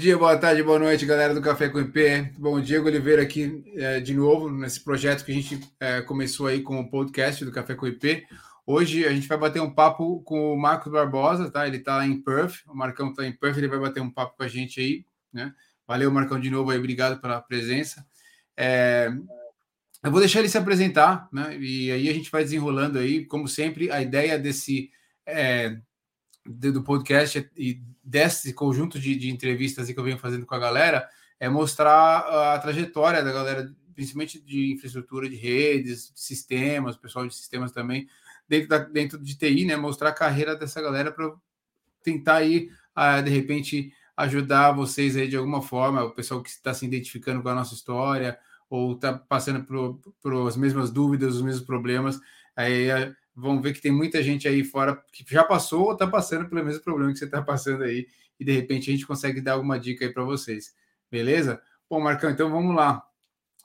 dia, boa tarde, boa noite, galera do Café com IP. Bom, Diego Oliveira aqui é, de novo nesse projeto que a gente é, começou aí com o podcast do Café com IP. Hoje a gente vai bater um papo com o Marcos Barbosa, tá? Ele está em Perth, o Marcão está em Perth, ele vai bater um papo com a gente aí, né? Valeu, Marcão, de novo aí, obrigado pela presença. É, eu vou deixar ele se apresentar, né? E aí a gente vai desenrolando aí, como sempre, a ideia desse é, do podcast e desse conjunto de, de entrevistas que eu venho fazendo com a galera é mostrar a trajetória da galera, principalmente de infraestrutura de redes, de sistemas, pessoal de sistemas também, dentro, da, dentro de TI, né? Mostrar a carreira dessa galera para tentar aí, uh, de repente, ajudar vocês aí de alguma forma, o pessoal que está se identificando com a nossa história ou está passando por, por as mesmas dúvidas, os mesmos problemas, aí vão ver que tem muita gente aí fora que já passou ou está passando pelo mesmo problema que você está passando aí, e de repente a gente consegue dar alguma dica aí para vocês. Beleza? Bom, Marcão, então vamos lá.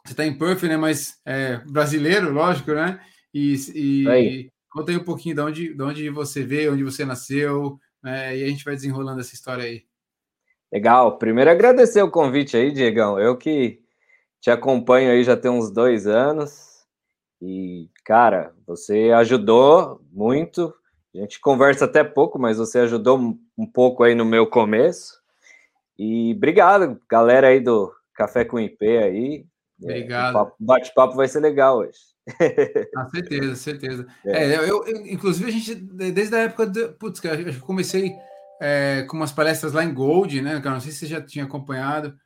Você está em Perth, né? Mas é brasileiro, lógico, né? E, e aí. conta aí um pouquinho de onde, de onde você veio, onde você nasceu, né? E a gente vai desenrolando essa história aí. Legal. Primeiro agradecer o convite aí, Diegão. Eu que te acompanho aí já tem uns dois anos. E, cara, você ajudou muito. A gente conversa até pouco, mas você ajudou um pouco aí no meu começo. E obrigado, galera aí do Café com IP aí. É, obrigado. O bate-papo vai ser legal hoje. Ah, certeza, certeza. É. é eu, eu, inclusive, a gente, desde a época. De, putz, cara, eu comecei é, com umas palestras lá em Gold, né, cara? Não sei se você já tinha acompanhado.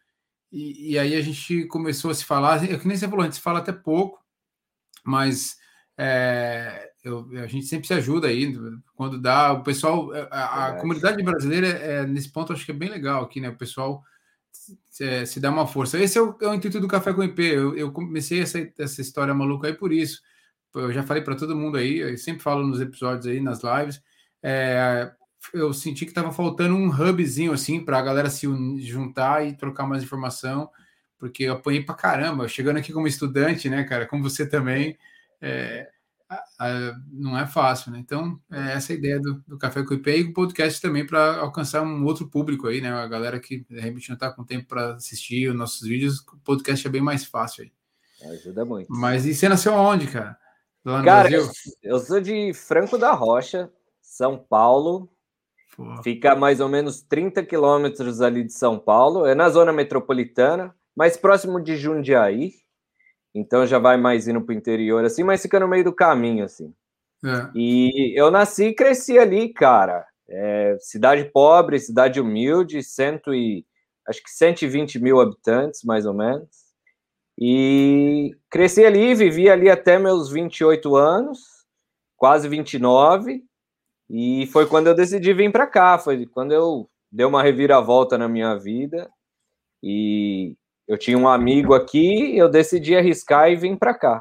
E, e aí a gente começou a se falar, é que nem você falou, a gente se fala até pouco mas é, eu, a gente sempre se ajuda aí quando dá. O pessoal, é, a, a comunidade brasileira é, nesse ponto acho que é bem legal aqui, né? O pessoal se, é, se dá uma força. Esse é o, é o, intuito do Café com IP. Eu, eu comecei essa, essa história maluca aí por isso. Eu já falei para todo mundo aí, eu sempre falo nos episódios aí, nas lives. É, eu senti que estava faltando um hubzinho assim para a galera se juntar e trocar mais informação porque eu apanhei pra caramba, chegando aqui como estudante, né, cara, como você também, é, a, a, não é fácil, né? Então, é essa a ideia do, do Café com IP e o podcast também para alcançar um outro público aí, né? A galera que de repente não está com tempo para assistir os nossos vídeos, o podcast é bem mais fácil aí. Ajuda muito. Mas e você nasceu aonde, cara? Lá no cara, Brasil? eu sou de Franco da Rocha, São Paulo. Pô. Fica mais ou menos 30 quilômetros ali de São Paulo. É na zona metropolitana mais próximo de Jundiaí, então já vai mais indo para o interior, assim, mas fica no meio do caminho, assim. É. E eu nasci e cresci ali, cara. É, cidade pobre, cidade humilde, cento e, acho que 120 mil habitantes, mais ou menos. E cresci ali, vivi ali até meus 28 anos, quase 29, e foi quando eu decidi vir para cá, foi quando eu dei uma reviravolta na minha vida e eu tinha um amigo aqui, eu decidi arriscar e vim para cá.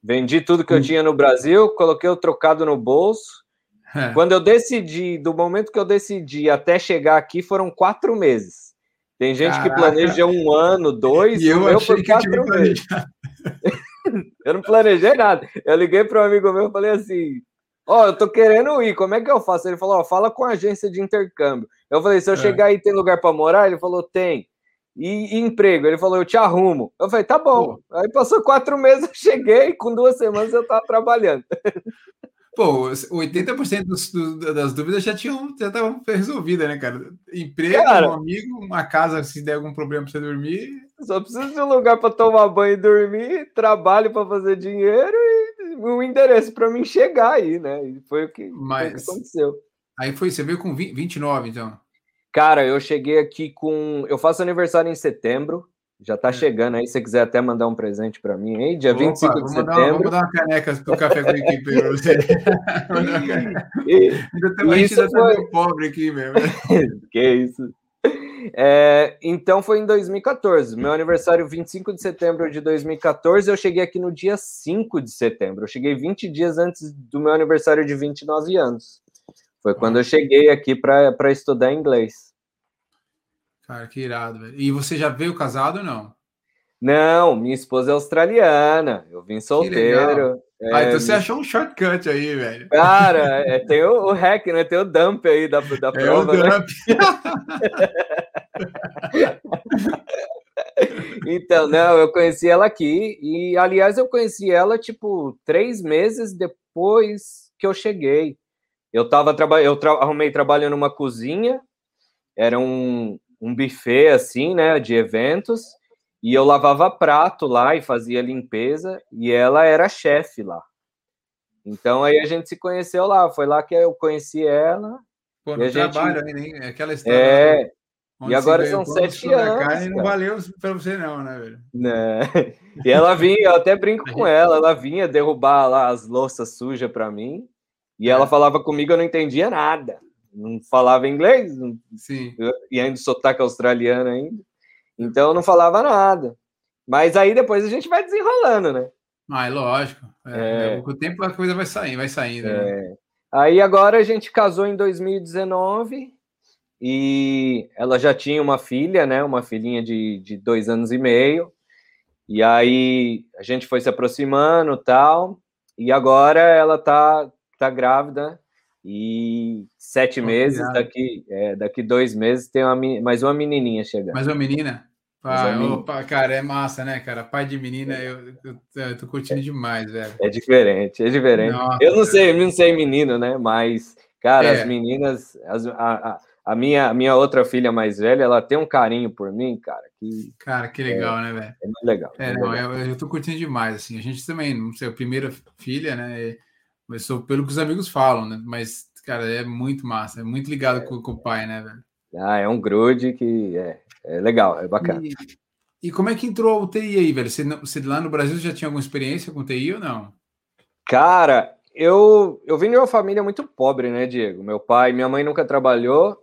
Vendi tudo que eu tinha no Brasil, coloquei o trocado no bolso. É. Quando eu decidi, do momento que eu decidi até chegar aqui, foram quatro meses. Tem gente Caraca. que planeja um ano, dois, e eu achei que quatro meses. eu não planejei nada. Eu liguei para um amigo meu e falei assim: Ó, oh, eu tô querendo ir, como é que eu faço? Ele falou: Ó, oh, fala com a agência de intercâmbio. Eu falei: se eu é. chegar aí, tem lugar para morar? Ele falou: tem. E, e, emprego? Ele falou, eu te arrumo. Eu falei, tá bom. Pô. Aí passou quatro meses, eu cheguei, com duas semanas eu tava trabalhando. Pô, 80% dos, das dúvidas já tinham já estavam resolvidas, né, cara? Emprego, cara, um amigo, uma casa, se der algum problema para você dormir. Só precisa de um lugar para tomar banho e dormir, trabalho para fazer dinheiro e um endereço para mim chegar aí, né? E foi o que, Mas, foi o que aconteceu. Aí foi, você veio com 20, 29, então. Cara, eu cheguei aqui com. Eu faço aniversário em setembro. Já tá é. chegando aí, se você quiser até mandar um presente para mim aí, dia Opa, 25 de setembro. Dar, vamos dar uma caneca do café com a equipe para você. e, a gente ainda foi... tá pobre aqui mesmo. que isso. É, então foi em 2014, meu aniversário 25 de setembro de 2014, eu cheguei aqui no dia 5 de setembro. Eu cheguei 20 dias antes do meu aniversário de 29 anos. Foi quando eu cheguei aqui para estudar inglês. Cara, que irado, velho. E você já veio casado ou não? Não, minha esposa é australiana. Eu vim solteiro. É, ah, então você achou um shortcut aí, velho. Cara, é, tem o, o hack, né? Tem o dump aí da, da prova. É o né? dump. então, não, eu conheci ela aqui e, aliás, eu conheci ela tipo três meses depois que eu cheguei. Eu tava trabalhando, eu tra arrumei trabalho numa cozinha, era um, um buffet assim, né, de eventos, e eu lavava prato lá e fazia limpeza, e ela era chefe lá. Então aí a gente se conheceu lá, foi lá que eu conheci ela. Pô, no trabalho gente... aí, né? Aquela história. É, e agora são sete anos. Carne não valeu para você, não, né, velho? Né? E ela vinha, eu até brinco com ela, ela vinha derrubar lá as louças sujas para mim, e ela é. falava comigo, eu não entendia nada. Não falava inglês, e ainda sotaque australiano ainda. Então eu não falava nada. Mas aí depois a gente vai desenrolando, né? Ah, é lógico. É, é. Com o tempo a coisa vai saindo, vai saindo. Né? É. Né? Aí agora a gente casou em 2019 e ela já tinha uma filha, né? Uma filhinha de, de dois anos e meio. E aí a gente foi se aproximando tal. E agora ela tá, tá grávida e sete meses, daqui, é, daqui dois meses tem uma, mais uma menininha chegando. Mais uma menina? Pai, opa, cara, é massa, né, cara? Pai de menina, eu, eu, eu, tô curtindo demais, velho. É diferente, é diferente. Nossa, eu não sei, eu não sei menino, né? Mas, cara, é. as meninas, as, a, a, a, minha, a minha outra filha mais velha, ela tem um carinho por mim, cara. Que, cara, que legal, é, né, velho? É muito legal. É, não, legal. Eu, eu tô curtindo demais, assim. A gente também, não sei, a primeira filha, né? Começou pelo que os amigos falam, né? Mas, cara, é muito massa, é muito ligado com, com o pai, né, velho? Ah, é um grude que é, é legal, é bacana. E, e, como é que entrou o TI aí, velho? Você, você lá no Brasil já tinha alguma experiência com TI ou não? Cara, eu, eu vim de uma família muito pobre, né, Diego? Meu pai, minha mãe nunca trabalhou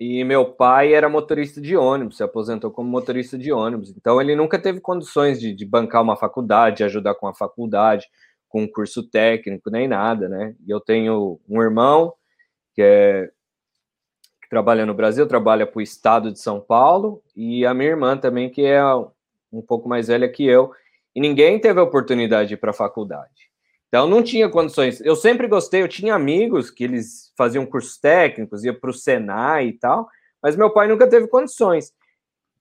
e meu pai era motorista de ônibus, se aposentou como motorista de ônibus. Então ele nunca teve condições de, de bancar uma faculdade, de ajudar com a faculdade, com curso técnico, nem nada, né? E eu tenho um irmão que é que trabalha no Brasil, trabalha para o estado de São Paulo, e a minha irmã também, que é um pouco mais velha que eu, e ninguém teve a oportunidade para a faculdade. Então não tinha condições. Eu sempre gostei, eu tinha amigos que eles faziam cursos técnicos, ia para o Senai e tal, mas meu pai nunca teve condições.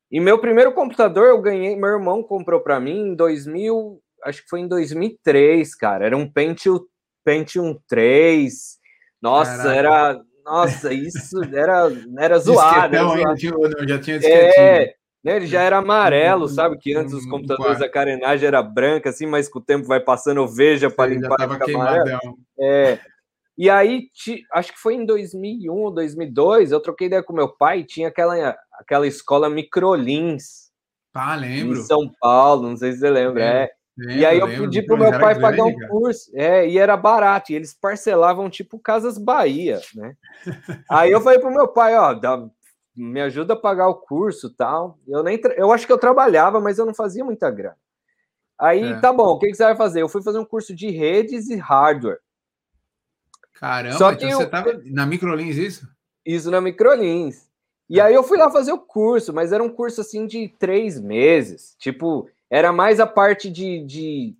E meu primeiro computador eu ganhei, meu irmão comprou para mim em 2000, acho que foi em 2003, cara. Era um Pentium, Pentium 3. Nossa, Caraca. era nossa, isso era, era zoado. Era zoado. já tinha é, né, ele já era amarelo, sabe? Que antes os computadores da carenagem era branca, assim, mas com o tempo vai passando, eu vejo para limpar. Já tava É. E aí, acho que foi em 2001 ou 2002, eu troquei ideia com meu pai, tinha aquela, aquela escola Microlins. Ah, lembro. Em São Paulo, não sei se você lembra. É e aí eu pedi pro meu pai grande, pagar um cara. curso, é, e era barato, e eles parcelavam tipo Casas Bahia, né? aí eu falei pro meu pai, ó, dá, me ajuda a pagar o curso tal. Eu nem eu acho que eu trabalhava, mas eu não fazia muita grana. Aí, é. tá bom, o que, que, você vai fazer? Eu fui fazer um curso de redes e hardware. Caramba, Só que então eu, você tava na Microlins isso? Isso na Microlins. E é. aí eu fui lá fazer o curso, mas era um curso assim de três meses. Tipo, era mais a parte de, de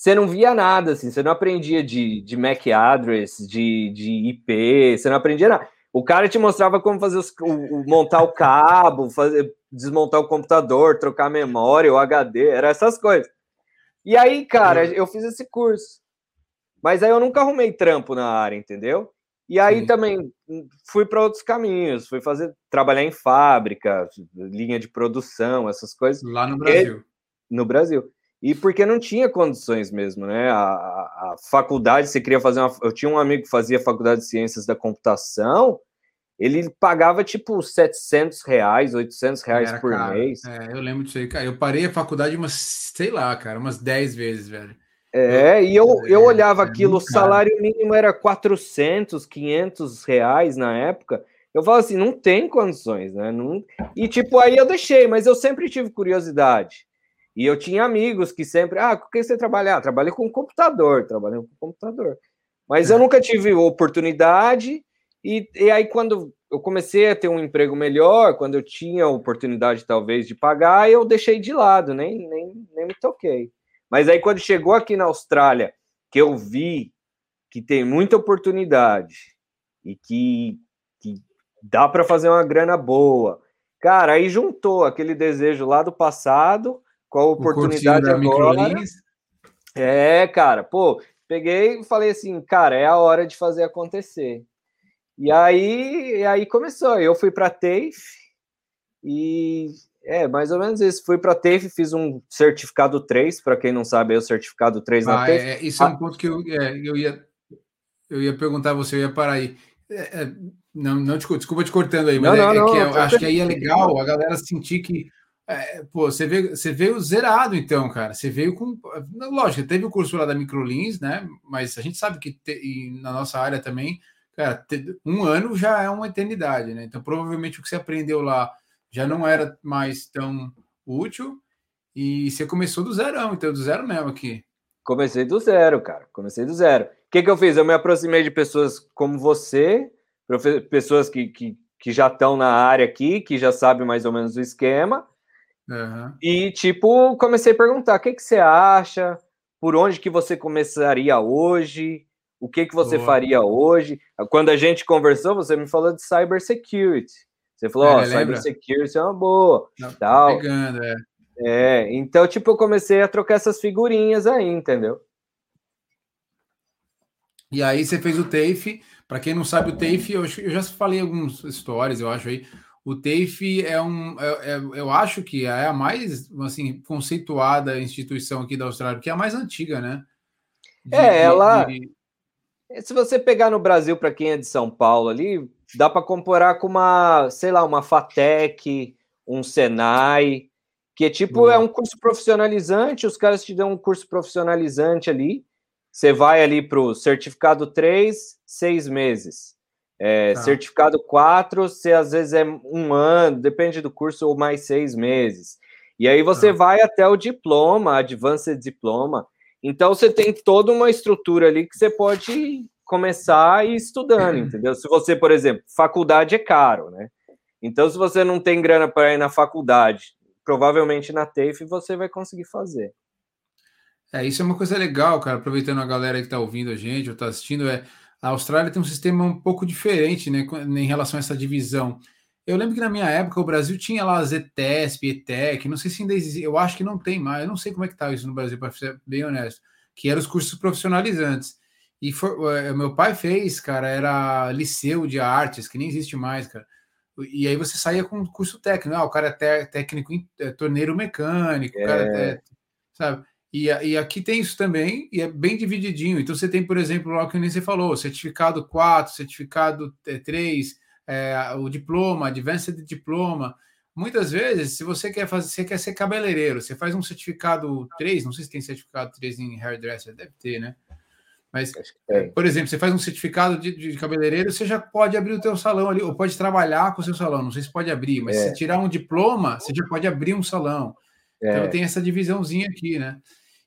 você não via nada, assim, você não aprendia de, de MAC address, de, de IP, você não aprendia nada. O cara te mostrava como fazer os, o, montar o cabo, fazer, desmontar o computador, trocar a memória, o HD, era essas coisas. E aí, cara, eu fiz esse curso. Mas aí eu nunca arrumei trampo na área, entendeu? E aí Sim. também fui para outros caminhos, fui fazer trabalhar em fábrica, linha de produção, essas coisas. Lá no Brasil no Brasil. E porque não tinha condições mesmo, né? A, a, a, faculdade, você queria fazer uma. Eu tinha um amigo que fazia faculdade de ciências da computação, ele pagava tipo 700 reais, 800 reais Era por caro. mês. É, eu lembro disso aí, cara. Eu parei a faculdade umas, sei lá, cara, umas 10 vezes, velho. É, eu, e eu, eu é, olhava é, aquilo, o salário mínimo era 400, 500 reais na época. Eu falo assim, não tem condições, né? Não... E tipo, aí eu deixei, mas eu sempre tive curiosidade. E eu tinha amigos que sempre, ah, com que você trabalha? Ah, trabalhei com computador, trabalhei com computador. Mas é. eu nunca tive oportunidade, e, e aí quando eu comecei a ter um emprego melhor, quando eu tinha oportunidade talvez de pagar, eu deixei de lado, nem, nem, nem me toquei. Mas aí quando chegou aqui na Austrália, que eu vi que tem muita oportunidade e que, que dá para fazer uma grana boa, Cara, aí juntou aquele desejo lá do passado com a oportunidade agora. É, cara, pô, peguei e falei assim, cara, é a hora de fazer acontecer. E aí, e aí começou. Eu fui para TAFE e é mais ou menos isso. Fui para TAFE, fiz um certificado 3, para quem não sabe, é o certificado 3 ah, na TAFE. É, isso é um ponto que eu, é, eu, ia, eu ia perguntar a você, eu ia parar aí. É, é não, não, desculpa te cortando aí, mas não, é, não, é, que eu acho que aí é legal a galera sentir que é, pô, você, veio, você veio zerado, então, cara. Você veio com. Lógico, teve o curso lá da Microlins, né? Mas a gente sabe que te, na nossa área também, cara, te, um ano já é uma eternidade, né? Então, provavelmente o que você aprendeu lá já não era mais tão útil. E você começou do zero, então, do zero mesmo aqui. Comecei do zero, cara. Comecei do zero. O que, que eu fiz? Eu me aproximei de pessoas como você, pessoas que, que, que já estão na área aqui, que já sabem mais ou menos o esquema Uhum. E, tipo, comecei a perguntar: o que, que você acha? Por onde que você começaria hoje? O que, que você Boa. faria hoje? Quando a gente conversou, você me falou de cybersecurity. Você falou, é, ó, oh, cybersecurity é uma boa. Não, tal. Pegando, é. é, então, tipo, eu comecei a trocar essas figurinhas aí, entendeu? E aí você fez o TAFE. Para quem não sabe, o TAFE, eu, eu já falei algumas histórias, eu acho aí. O TAFE é um, é, é, eu acho que é a mais assim conceituada instituição aqui da Austrália, que é a mais antiga, né? De, é, ela. De... Se você pegar no Brasil, para quem é de São Paulo ali, dá para comparar com uma, sei lá, uma FATEC, um Senai, que é tipo é um curso profissionalizante, os caras te dão um curso profissionalizante ali. Você vai ali para o certificado 3, seis meses. É, tá. Certificado 4, você às vezes é um ano, depende do curso, ou mais seis meses. E aí você tá. vai até o diploma, Advanced Diploma. Então você tem toda uma estrutura ali que você pode começar a ir estudando, entendeu? Se você, por exemplo, faculdade é caro, né? Então, se você não tem grana para ir na faculdade, provavelmente na TAFE você vai conseguir fazer. É, isso é uma coisa legal, cara. Aproveitando a galera que está ouvindo a gente ou está assistindo, é a Austrália tem um sistema um pouco diferente né, em relação a essa divisão. Eu lembro que na minha época o Brasil tinha lá a ZTESP, ETEC, não sei se ainda existe, eu acho que não tem mais, eu não sei como é que está isso no Brasil, para ser bem honesto, que eram os cursos profissionalizantes. E for, é, meu pai fez, cara, era liceu de artes, que nem existe mais, cara. E aí você saía com curso técnico, ah, o cara é técnico em é, torneiro mecânico, é. o cara é, é sabe? E, e, aqui tem isso também, e é bem divididinho. Então, você tem, por exemplo, o que nem você falou, certificado 4, certificado 3, é, o diploma, advanced diploma. Muitas vezes, se você quer fazer, você quer ser cabeleireiro, você faz um certificado 3, não sei se tem certificado 3 em hairdresser, deve ter, né? Mas, por exemplo, você faz um certificado de, de, cabeleireiro, você já pode abrir o teu salão ali, ou pode trabalhar com o seu salão, não sei se pode abrir, mas é. se tirar um diploma, você já pode abrir um salão. Então, é. Então tem essa divisãozinha aqui, né?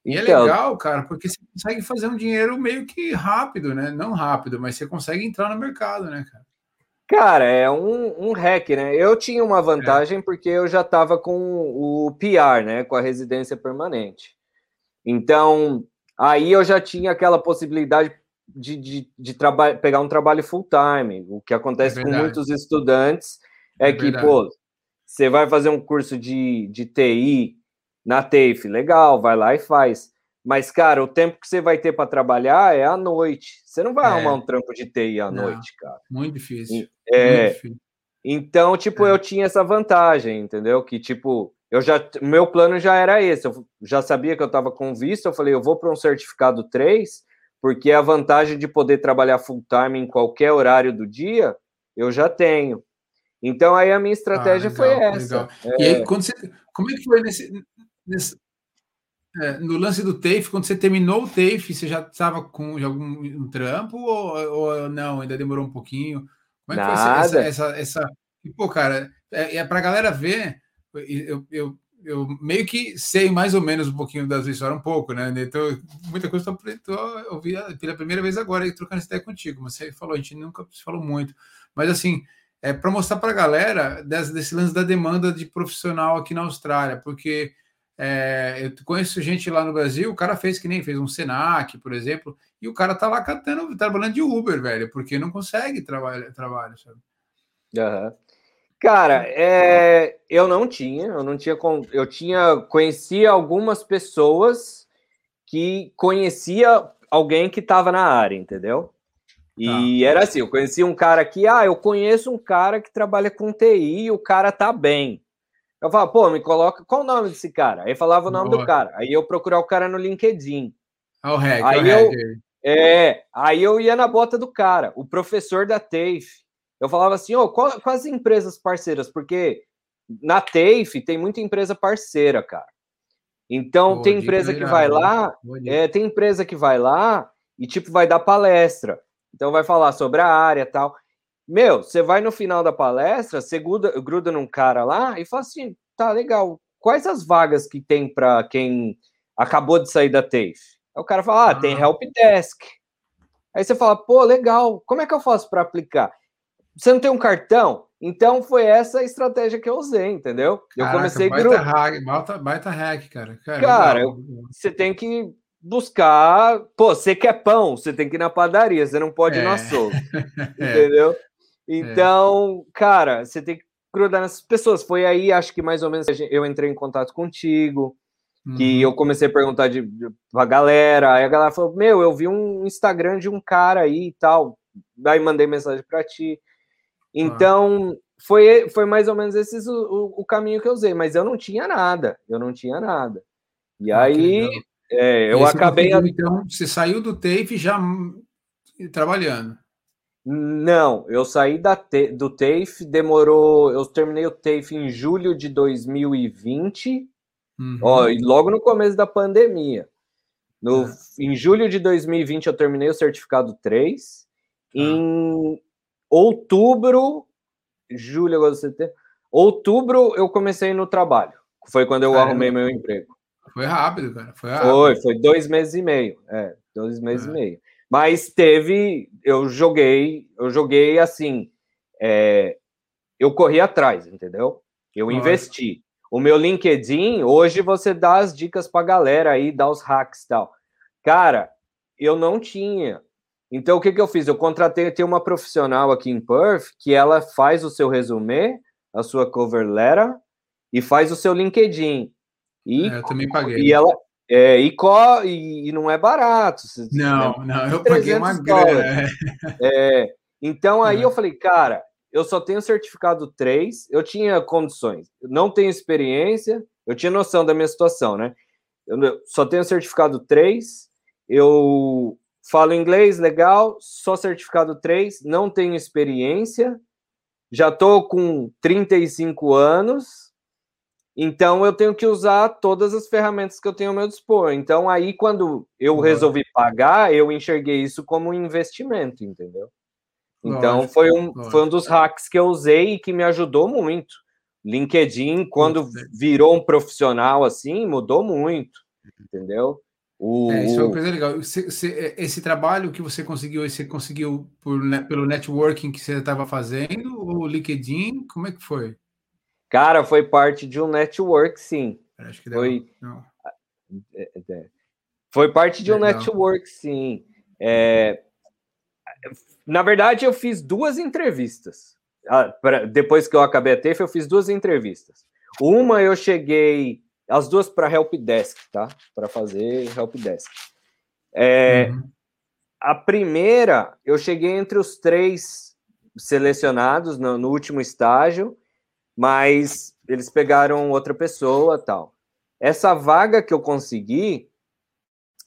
E é então, é legal, cara, porque você consegue fazer um dinheiro meio que rápido, né? Não rápido, mas você consegue entrar no mercado, né, cara? Cara, é um, um hack, né? Eu tinha uma vantagem é. porque eu já estava com o PR, né? Com a residência permanente. Então, aí eu já tinha aquela possibilidade de, de, de pegar um trabalho full time. O que acontece é com muitos estudantes é, é que, verdade. pô, você vai fazer um curso de, de TI na TAFE, legal, vai lá e faz. Mas, cara, o tempo que você vai ter para trabalhar é à noite. Você não vai é. arrumar um trampo de TI à não, noite, cara. Muito difícil. É, muito difícil. Então, tipo, é. eu tinha essa vantagem, entendeu? Que, tipo, eu já. Meu plano já era esse. Eu já sabia que eu estava com visto. Eu falei, eu vou para um certificado 3, porque a vantagem de poder trabalhar full time em qualquer horário do dia, eu já tenho. Então, aí a minha estratégia ah, legal, foi essa. E aí, é. quando você, como é que foi nesse, nesse, é, no lance do TAFE, quando você terminou o TAFE, você já estava com algum um trampo ou, ou, não? Ainda demorou um pouquinho? Como é que Nada. foi essa, essa, essa... Pô, cara, é, é para a galera ver. Eu, eu, eu meio que sei mais ou menos um pouquinho das histórias, um pouco, né? Então, muita coisa eu ouvi pela primeira vez agora, trocando essa ideia contigo. Você falou, a gente nunca se falou muito. Mas, assim, é para mostrar para a galera desse, desse lance da demanda de profissional aqui na Austrália, porque é, eu conheço gente lá no Brasil, o cara fez que nem fez um Senac, por exemplo, e o cara tá lá catando, trabalhando de Uber, velho, porque não consegue trabalhar, trabalho, sabe? Uhum. Cara, é, eu não tinha, eu não tinha, eu tinha, conhecia algumas pessoas que conhecia alguém que estava na área, entendeu? E tá. era assim, eu conheci um cara que, ah, eu conheço um cara que trabalha com TI e o cara tá bem. Eu falava, pô, me coloca, qual o nome desse cara? Aí falava o nome Boa. do cara. Aí eu procurar o cara no LinkedIn. Ah, o hack, aí eu, é, aí eu ia na bota do cara, o professor da TAFE. Eu falava assim, oh, qual, quais empresas parceiras? Porque na TAFE tem muita empresa parceira, cara. Então, Pô, tem empresa que vai lá, é, tem empresa que vai lá e, tipo, vai dar palestra. Então, vai falar sobre a área tal. Meu, você vai no final da palestra, você gruda, gruda num cara lá e fala assim, tá, legal, quais as vagas que tem para quem acabou de sair da TAFE? Aí o cara fala, ah, ah, tem help desk. Aí você fala, pô, legal, como é que eu faço para aplicar? Você não tem um cartão? Então foi essa a estratégia que eu usei, entendeu? Eu Caraca, comecei baita gru... hack, baita, baita hack, cara. Cara, cara você tem que buscar. Pô, você quer pão, você tem que ir na padaria, você não pode é. ir no açougue. é. Entendeu? Então, é. cara, você tem que grudar nessas pessoas. Foi aí, acho que mais ou menos, eu entrei em contato contigo, uhum. que eu comecei a perguntar de, de, pra galera. Aí a galera falou: Meu, eu vi um Instagram de um cara aí e tal. Aí mandei mensagem para ti. Então, foi, foi mais ou menos esse o, o, caminho que eu usei, mas eu não tinha nada, eu não tinha nada. E ah, aí é, eu acabei. Então, você saiu do TAFE já trabalhando? Não, eu saí da, do TAFE, demorou. Eu terminei o TAFE em julho de 2020, uhum. ó, e logo no começo da pandemia. No, é. Em julho de 2020, eu terminei o certificado 3. Ah. Em outubro, julho, agosto, setembro. Outubro eu comecei no trabalho. Foi quando eu arrumei meu emprego. Foi rápido, cara. Foi, rápido. foi, foi dois meses e meio. É, dois meses é. e meio. Mas teve, eu joguei, eu joguei assim, é, eu corri atrás, entendeu? Eu Nossa. investi. O meu LinkedIn, hoje você dá as dicas pra galera aí, dá os hacks e tal. Cara, eu não tinha. Então, o que, que eu fiz? Eu contratei, tem uma profissional aqui em Perth que ela faz o seu resumê, a sua cover letter e faz o seu LinkedIn. E, é, eu também paguei. E ela é, e, co, e, e não é barato. Não, né? não, eu paguei uma grana. É, então aí é. eu falei, cara, eu só tenho certificado 3, eu tinha condições, eu não tenho experiência, eu tinha noção da minha situação, né? Eu só tenho certificado 3, eu Falo inglês, legal, só certificado 3, não tenho experiência, já estou com 35 anos, então eu tenho que usar todas as ferramentas que eu tenho ao meu dispor. Então, aí, quando eu resolvi pagar, eu enxerguei isso como um investimento, entendeu? Então, lógico, foi, um, foi um dos hacks que eu usei e que me ajudou muito. LinkedIn, quando virou um profissional assim, mudou muito, entendeu? O, é, isso é uma coisa legal. Você, você, é, esse trabalho que você conseguiu, você conseguiu por, pelo networking que você estava fazendo, ou LinkedIn? Como é que foi? Cara, foi parte de um network, sim. Acho que foi. É, é, foi parte de um legal. network, sim. É... Na verdade, eu fiz duas entrevistas. Ah, depois que eu acabei a TEF, eu fiz duas entrevistas. Uma eu cheguei as duas para help desk, tá? Para fazer help desk. É, uhum. A primeira, eu cheguei entre os três selecionados no, no, último estágio, mas eles pegaram outra pessoa, tal. Essa vaga que eu consegui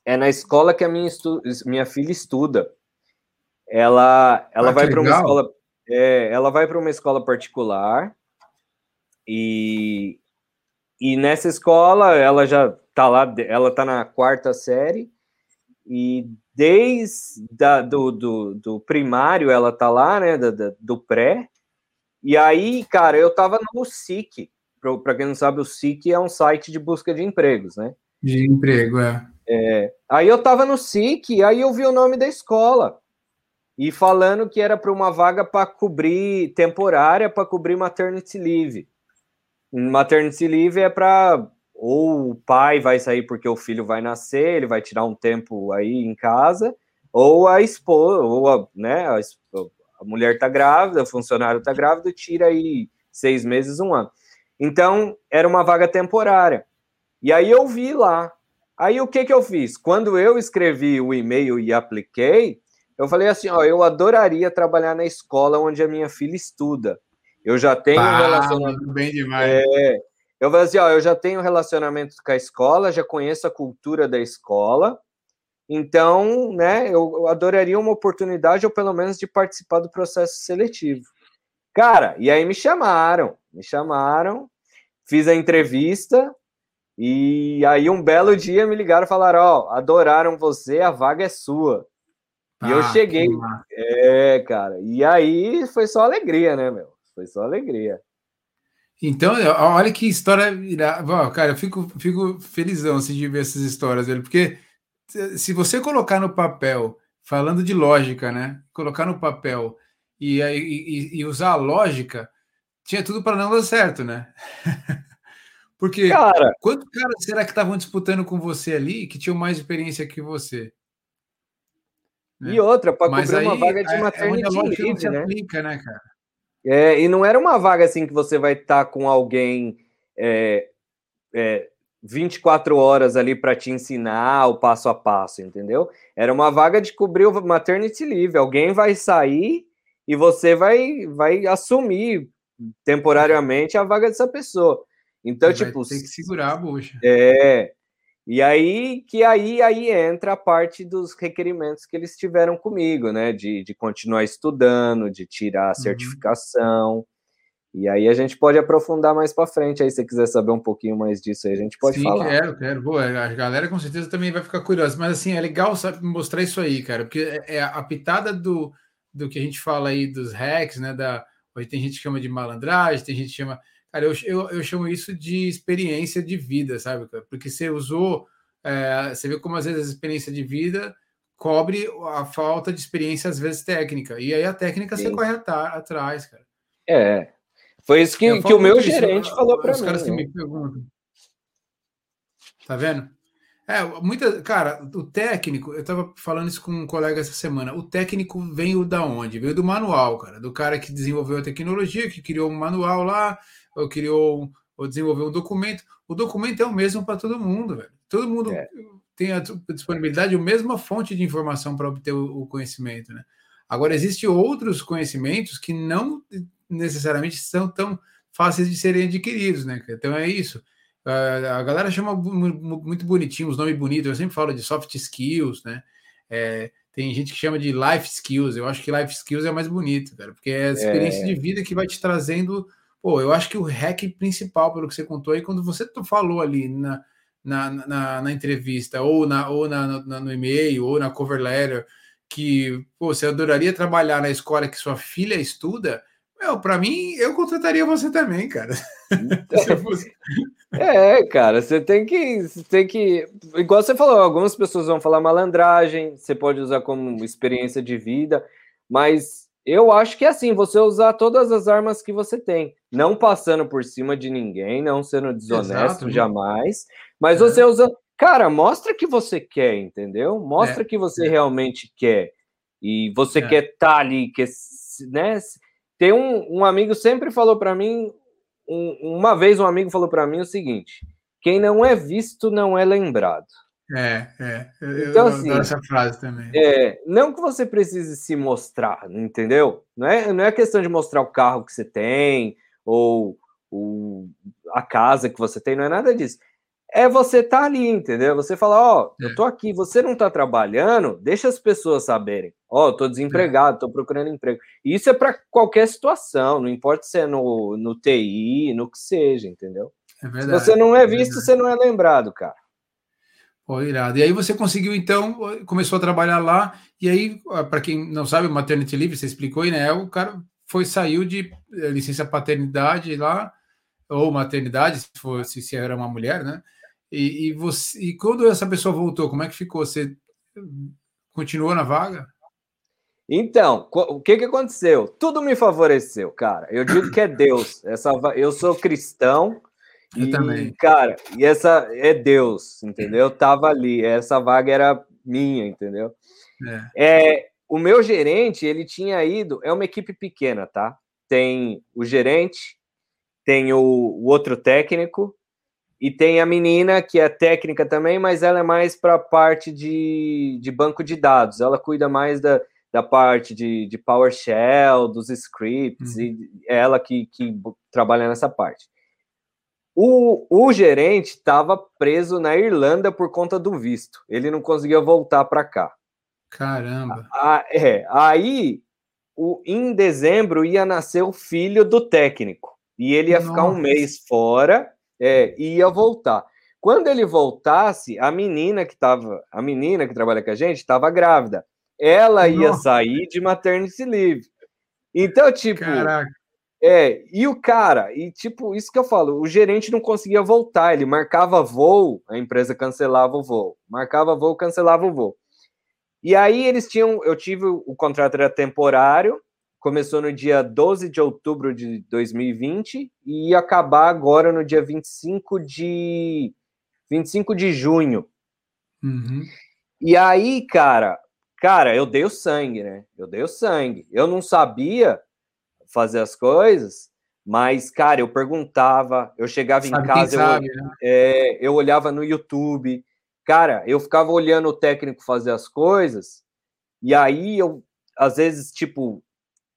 é na escola que a minha, minha filha estuda. Ela, ela ah, vai para uma escola, é, ela vai para uma escola particular e e nessa escola, ela já tá lá, ela tá na quarta série, e desde da, do, do, do, primário ela tá lá, né, do, do pré, e aí, cara, eu tava no SIC, para quem não sabe, o SIC é um site de busca de empregos, né? De emprego, é. é. Aí eu tava no SIC, aí eu vi o nome da escola, e falando que era para uma vaga para cobrir, temporária, para cobrir maternity leave. Maternity leave é para ou o pai vai sair porque o filho vai nascer, ele vai tirar um tempo aí em casa, ou a esposa, ou a, né, a, a mulher tá grávida, o funcionário tá grávido, tira aí seis meses, um ano. Então, era uma vaga temporária. E aí eu vi lá. Aí o que, que eu fiz? Quando eu escrevi o e-mail e apliquei, eu falei assim: ó, eu adoraria trabalhar na escola onde a minha filha estuda. Eu já tenho ah, relacionamento. Bem demais. É, eu falei assim: ó, eu já tenho relacionamento com a escola, já conheço a cultura da escola. Então, né, eu adoraria uma oportunidade, ou pelo menos de participar do processo seletivo. Cara, e aí me chamaram, me chamaram, fiz a entrevista, e aí um belo dia me ligaram e falaram: Ó, oh, adoraram você, a vaga é sua. E eu ah, cheguei. É, cara. E aí foi só alegria, né, meu? Foi só alegria. Então, olha que história. Cara, eu fico, fico felizão assim, de ver essas histórias, velho, porque se você colocar no papel, falando de lógica, né? Colocar no papel e, e, e usar a lógica, tinha tudo para não dar certo, né? Porque cara, quantos caras será que estavam disputando com você ali que tinham mais experiência que você? Né? E outra, para cobrir aí, uma vaga de maternidade é livre, né? Aplica, né, cara? É, e não era uma vaga assim que você vai estar tá com alguém é, é, 24 horas ali para te ensinar o passo a passo, entendeu? Era uma vaga de cobrir o maternity leave. Alguém vai sair e você vai, vai assumir temporariamente a vaga dessa pessoa. Então, tipo. Tem que segurar a bucha. É. E aí que aí, aí entra a parte dos requerimentos que eles tiveram comigo, né? De, de continuar estudando, de tirar a uhum. certificação. Uhum. E aí a gente pode aprofundar mais para frente. Aí, se você quiser saber um pouquinho mais disso, aí a gente pode Sim, falar. quero, quero. Boa, a galera com certeza também vai ficar curiosa. Mas assim, é legal sabe, mostrar isso aí, cara, porque é, é a pitada do, do que a gente fala aí dos hacks, né? Da, hoje tem gente que chama de malandragem, tem gente que chama. Cara, eu, eu, eu chamo isso de experiência de vida, sabe? Cara? Porque você usou. É, você vê como às vezes a experiência de vida cobre a falta de experiência, às vezes técnica. E aí a técnica Sim. você corre atrás, cara. É, foi isso que, que o meu gerente falou para mim. Os caras que né? me perguntam. Tá vendo? É, muita, cara, o técnico, eu tava falando isso com um colega essa semana. O técnico veio da onde? Veio do manual, cara, do cara que desenvolveu a tecnologia, que criou um manual lá, ou criou, ou desenvolveu um documento. O documento é o mesmo para todo mundo, velho. Todo mundo é. tem a disponibilidade, a mesma fonte de informação para obter o conhecimento, né? Agora, existem outros conhecimentos que não necessariamente são tão fáceis de serem adquiridos, né? Então é isso. A galera chama muito bonitinho, os nomes bonitos. Eu sempre falo de soft skills, né? É, tem gente que chama de life skills. Eu acho que life skills é mais bonito, cara, porque é a experiência é... de vida que vai te trazendo. Pô, eu acho que o hack principal, pelo que você contou aí, quando você falou ali na, na, na, na entrevista, ou, na, ou na, na no e-mail, ou na cover letter, que pô, você adoraria trabalhar na escola que sua filha estuda, meu, para mim, eu contrataria você também, cara. é, cara, você tem que, você tem que, igual você falou, algumas pessoas vão falar malandragem, você pode usar como experiência de vida, mas eu acho que é assim, você usar todas as armas que você tem, não passando por cima de ninguém, não sendo desonesto Exato, jamais, mas é. você usa, cara, mostra que você quer, entendeu? Mostra é. que você é. realmente quer. E você é. quer estar tá ali, quer, né? Tem um, um amigo sempre falou para mim, um, uma vez um amigo falou para mim o seguinte: quem não é visto não é lembrado. É, é. Eu, então, assim, essa frase também. É, não que você precise se mostrar, entendeu? Não é, não é questão de mostrar o carro que você tem ou o, a casa que você tem, não é nada disso é você estar tá ali, entendeu? Você falar, ó, oh, é. eu tô aqui, você não tá trabalhando, deixa as pessoas saberem. Ó, oh, tô desempregado, tô procurando emprego. Isso é para qualquer situação, não importa se é no, no TI, no que seja, entendeu? É verdade, se você não é, é visto, é você não é lembrado, cara. Pô, irado. E aí você conseguiu, então, começou a trabalhar lá, e aí, para quem não sabe, o Maternity Leave, você explicou aí, né? O cara foi, saiu de eh, licença paternidade lá, ou maternidade, se, fosse, se era uma mulher, né? E, e, você, e quando essa pessoa voltou, como é que ficou? Você continuou na vaga? Então, o que, que aconteceu? Tudo me favoreceu, cara. Eu digo que é Deus. Essa, eu sou cristão. Eu e, também. Cara, e essa é Deus, entendeu? Eu tava ali, essa vaga era minha, entendeu? É. é. o meu gerente, ele tinha ido, é uma equipe pequena, tá? Tem o gerente, tem o, o outro técnico, e tem a menina que é técnica também, mas ela é mais para a parte de, de banco de dados. Ela cuida mais da, da parte de, de PowerShell, dos scripts, uhum. e ela que, que trabalha nessa parte. O, o gerente estava preso na Irlanda por conta do visto. Ele não conseguia voltar para cá. Caramba. A, é, aí, o, em dezembro, ia nascer o filho do técnico. E ele ia Nossa. ficar um mês fora é, ia voltar. Quando ele voltasse, a menina que tava, a menina que trabalha com a gente estava grávida. Ela ia Nossa. sair de maternity leave. Então, tipo, Caraca. é, e o cara, e tipo, isso que eu falo, o gerente não conseguia voltar, ele marcava voo, a empresa cancelava o voo. Marcava voo, cancelava o voo. E aí eles tinham, eu tive o contrato era temporário, começou no dia 12 de outubro de 2020 e ia acabar agora no dia 25 de 25 de junho. Uhum. E aí, cara, cara, eu dei o sangue, né? Eu dei o sangue. Eu não sabia fazer as coisas, mas, cara, eu perguntava, eu chegava sabe em casa, eu, sabe, né? é, eu olhava no YouTube, cara, eu ficava olhando o técnico fazer as coisas, e aí eu, às vezes, tipo,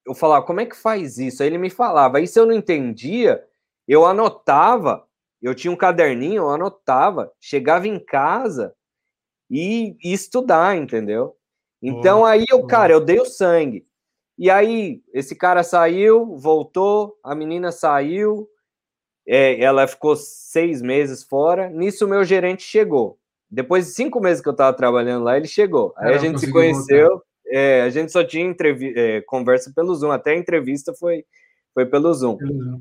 eu falava, como é que faz isso? Aí ele me falava. Aí se eu não entendia, eu anotava, eu tinha um caderninho, eu anotava, chegava em casa e, e estudar, entendeu? Então aí eu, cara, eu dei o sangue. E aí esse cara saiu, voltou, a menina saiu, é, ela ficou seis meses fora. Nisso meu gerente chegou. Depois de cinco meses que eu tava trabalhando lá, ele chegou. Aí a gente se conheceu. É, a gente só tinha é, conversa pelo Zoom, até a entrevista foi, foi pelo Zoom. Uhum.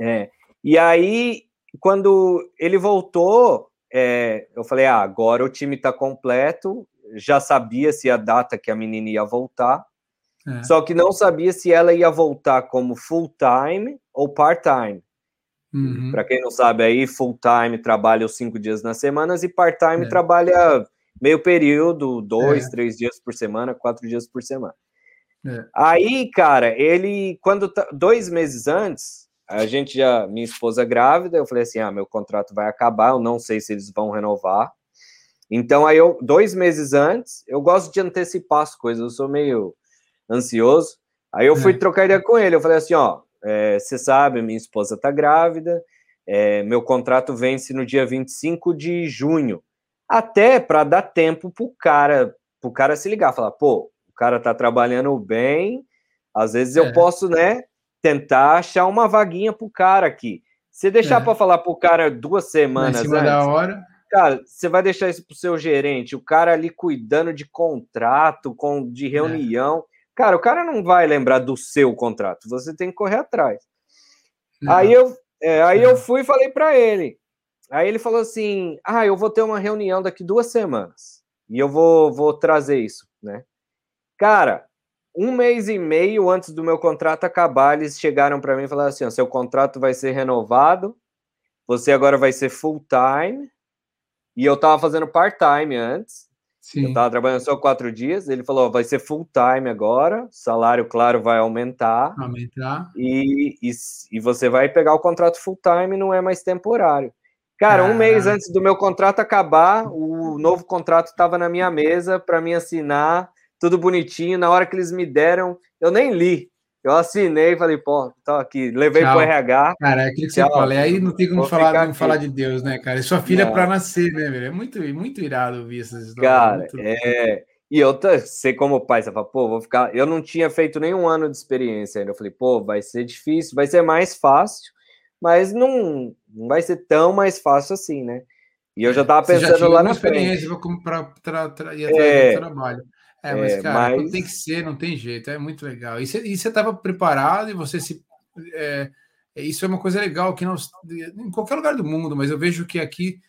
É, e aí, quando ele voltou, é, eu falei: ah, agora o time está completo, já sabia se a data que a menina ia voltar, é. só que não sabia se ela ia voltar como full-time ou part-time. Uhum. Para quem não sabe, aí full-time trabalha os cinco dias nas semanas e part-time é. trabalha meio período, dois, é. três dias por semana, quatro dias por semana. É. Aí, cara, ele, quando dois meses antes, a gente já, minha esposa grávida, eu falei assim: ah, meu contrato vai acabar, eu não sei se eles vão renovar. Então, aí eu, dois meses antes, eu gosto de antecipar as coisas, eu sou meio ansioso. Aí eu fui é. trocar ideia com ele, eu falei assim: ó, é, você sabe, minha esposa tá grávida, é, meu contrato vence no dia 25 de junho até para dar tempo para o cara, pro cara se ligar, falar, pô, o cara tá trabalhando bem, às vezes é. eu posso, né, tentar achar uma vaguinha pro cara aqui. Se deixar é. para falar pro cara duas semanas antes, da hora. Cara, você vai deixar isso pro seu gerente, o cara ali cuidando de contrato, com de é. reunião. É. Cara, o cara não vai lembrar do seu contrato, você tem que correr atrás. Não. Aí eu, é, aí eu fui e falei para ele, Aí ele falou assim: Ah, eu vou ter uma reunião daqui duas semanas e eu vou, vou trazer isso, né? Cara, um mês e meio antes do meu contrato acabar, eles chegaram para mim e falaram assim: ó, seu contrato vai ser renovado, você agora vai ser full time. E eu tava fazendo part-time antes. Sim. Eu tava trabalhando só quatro dias. Ele falou: vai ser full time agora, salário, claro, vai aumentar. Aumentar. E, e, e você vai pegar o contrato full time, não é mais temporário. Cara, um mês antes do meu contrato acabar, o novo contrato estava na minha mesa para mim assinar, tudo bonitinho. Na hora que eles me deram, eu nem li. Eu assinei e falei, pô, tá aqui, levei para o RH. Cara, é aquilo que você fala. aí não tem como falar, não falar de Deus, né, cara? E sua filha é para nascer, né, velho? É muito, muito irado ouvir essas histórias. Cara, muito... é. E eu sei como pai, você fala, pô, vou ficar. Eu não tinha feito nenhum ano de experiência ainda. Eu falei, pô, vai ser difícil, vai ser mais fácil mas não, não vai ser tão mais fácil assim, né? E eu já estava pensando já lá na experiência para tra, tra, ir atrás é, trabalho. É, mas, é, cara, mas... tem que ser, não tem jeito, é muito legal. E você estava preparado e você se. É, isso é uma coisa legal que nós, em qualquer lugar do mundo, mas eu vejo que aqui,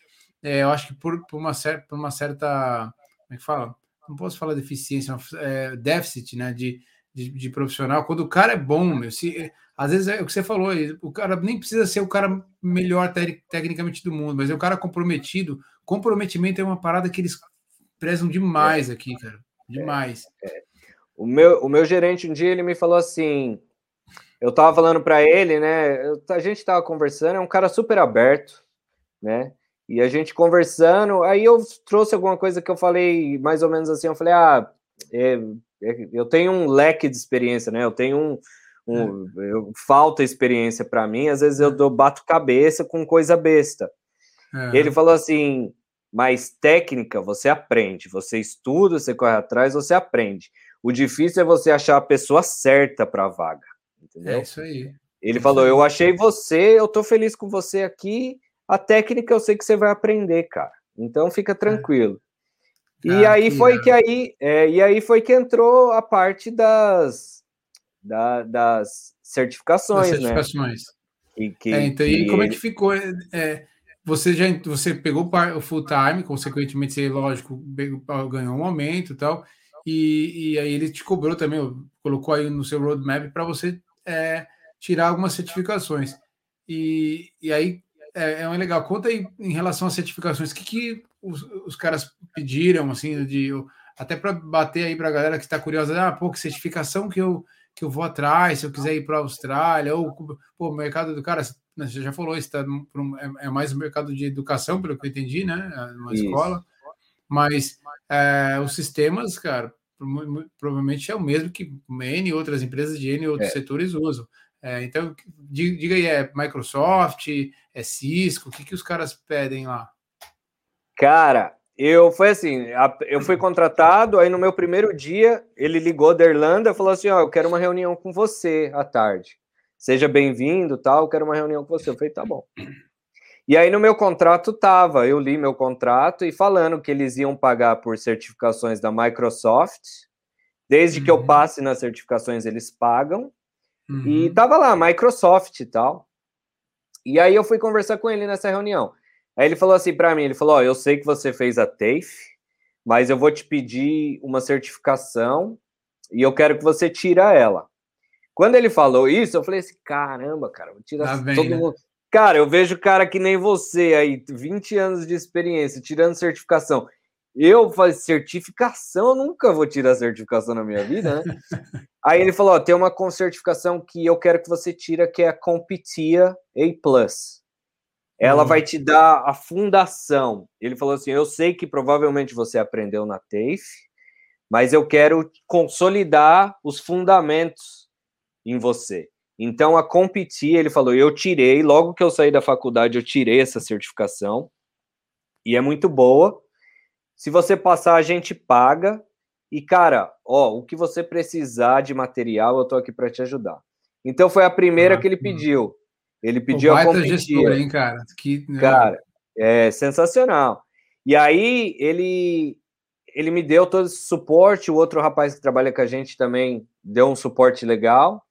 é, eu acho que por, por, uma, cer por uma certa. Como é que fala? Não posso falar deficiência, é, déficit, né? De, de, de, profissional. Quando o cara é bom, meu, se, às vezes é o que você falou, o cara nem precisa ser o cara melhor te tecnicamente do mundo, mas é o cara comprometido. Comprometimento é uma parada que eles prezam demais é. aqui, cara. Demais. É, é. O, meu, o meu gerente, um dia, ele me falou assim: eu tava falando para ele, né? Eu, a gente tava conversando, é um cara super aberto, né? E a gente conversando, aí eu trouxe alguma coisa que eu falei mais ou menos assim, eu falei, ah, é, é, eu tenho um leque de experiência, né? Eu tenho um, um é. eu, falta experiência para mim, às vezes eu dou, bato cabeça com coisa besta. É. Ele falou assim, mas técnica você aprende, você estuda, você corre atrás, você aprende. O difícil é você achar a pessoa certa para a vaga. Entendeu? É isso aí. Ele é falou: Eu achei você, eu tô feliz com você aqui. A técnica eu sei que você vai aprender, cara. Então fica é. tranquilo. É. E ah, aí foi é. que aí, é, e aí foi que entrou a parte das, da, das certificações, das certificações. né? Que, que, é, então, que e como é que ficou? Você já você pegou o full time, consequentemente, você, lógico, ganhou um aumento e tal. E, e aí ele te cobrou também, colocou aí no seu roadmap para você é, tirar algumas certificações. E, e aí é, é legal. Conta aí em relação às certificações, o que, que os, os caras pediram, assim, de até para bater aí para a galera que está curiosa, ah, pô, que certificação que eu, que eu vou atrás, se eu quiser ir para a Austrália, ou pô, o mercado do cara, você já falou, isso tá, é, é mais o mercado de educação, pelo que eu entendi, né? Uma escola. Mas é, os sistemas, cara, provavelmente é o mesmo que N outras empresas de N outros é. setores usam. É, então, diga aí, é Microsoft, é Cisco, o que, que os caras pedem lá? Cara, eu foi assim, eu fui contratado, aí no meu primeiro dia, ele ligou da Irlanda e falou assim, ó, eu quero uma reunião com você à tarde. Seja bem-vindo, tal, eu quero uma reunião com você. Eu falei, tá bom. E aí no meu contrato tava, eu li meu contrato e falando que eles iam pagar por certificações da Microsoft, desde uhum. que eu uhum. passe nas certificações eles pagam. Uhum. E tava lá Microsoft e tal. E aí eu fui conversar com ele nessa reunião. Aí ele falou assim para mim, ele falou: "Ó, oh, eu sei que você fez a TAFE, mas eu vou te pedir uma certificação e eu quero que você tira ela". Quando ele falou isso, eu falei assim: "Caramba, cara, vou tirar tá todo né? mundo Cara, eu vejo cara que nem você aí, 20 anos de experiência, tirando certificação. Eu faço certificação, eu nunca vou tirar certificação na minha vida, né? aí ele falou: ó, tem uma certificação que eu quero que você tira, que é a Competia A. Ela uhum. vai te dar a fundação. Ele falou assim: eu sei que provavelmente você aprendeu na TAFE, mas eu quero consolidar os fundamentos em você. Então, a competir, ele falou, eu tirei, logo que eu saí da faculdade, eu tirei essa certificação, e é muito boa. Se você passar, a gente paga. E, cara, ó, o que você precisar de material, eu tô aqui para te ajudar. Então, foi a primeira ah, que ele pediu. Ele pediu a competir. Gestor, hein, cara? Que, né? Cara, é sensacional. E aí, ele ele me deu todo esse suporte. O outro rapaz que trabalha com a gente também deu um suporte legal.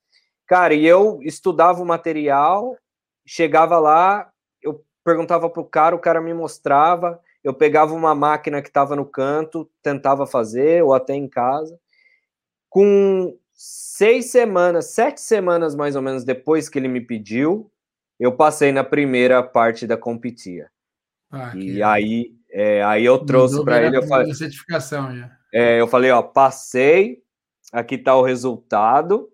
Cara, e eu estudava o material, chegava lá, eu perguntava pro cara, o cara me mostrava, eu pegava uma máquina que estava no canto, tentava fazer, ou até em casa. Com seis semanas, sete semanas mais ou menos depois que ele me pediu, eu passei na primeira parte da competia. Ah, e aí, é, aí eu trouxe para ele, eu falei, certificação já. É, eu falei, ó, passei, aqui está o resultado.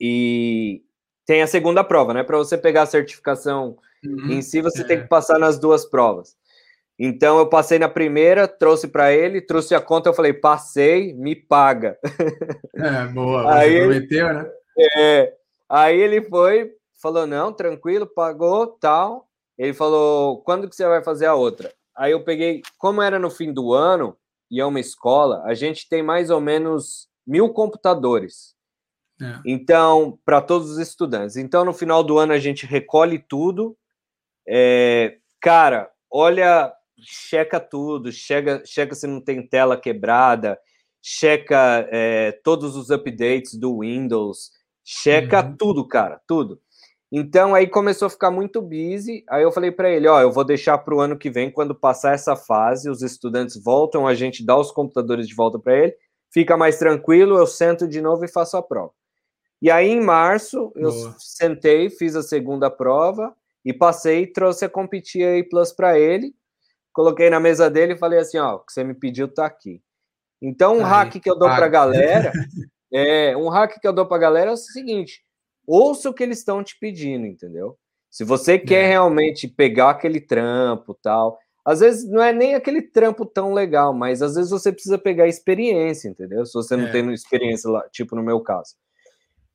E tem a segunda prova, né? Para você pegar a certificação uhum, em si, você é. tem que passar nas duas provas. Então eu passei na primeira, trouxe para ele, trouxe a conta, eu falei, passei, me paga. É, boa, aí prometeu, né? É, aí ele foi, falou, não, tranquilo, pagou, tal. Ele falou, quando que você vai fazer a outra? Aí eu peguei, como era no fim do ano, e é uma escola, a gente tem mais ou menos mil computadores. É. Então, para todos os estudantes. Então, no final do ano, a gente recolhe tudo. É, cara, olha, checa tudo, checa, checa se não tem tela quebrada, checa é, todos os updates do Windows, checa uhum. tudo, cara, tudo. Então aí começou a ficar muito busy. Aí eu falei para ele, ó, eu vou deixar para o ano que vem, quando passar essa fase, os estudantes voltam, a gente dá os computadores de volta para ele, fica mais tranquilo, eu sento de novo e faço a prova. E aí, em março, eu Boa. sentei, fiz a segunda prova e passei, trouxe a Competir A Plus para ele, coloquei na mesa dele e falei assim: ó, o que você me pediu tá aqui. Então, um aí, hack que eu dou para a galera é um hack que eu dou para galera é o seguinte: ouça o que eles estão te pedindo, entendeu? Se você quer é. realmente pegar aquele trampo tal, às vezes não é nem aquele trampo tão legal, mas às vezes você precisa pegar experiência, entendeu? Se você não é. tem experiência lá, tipo no meu caso.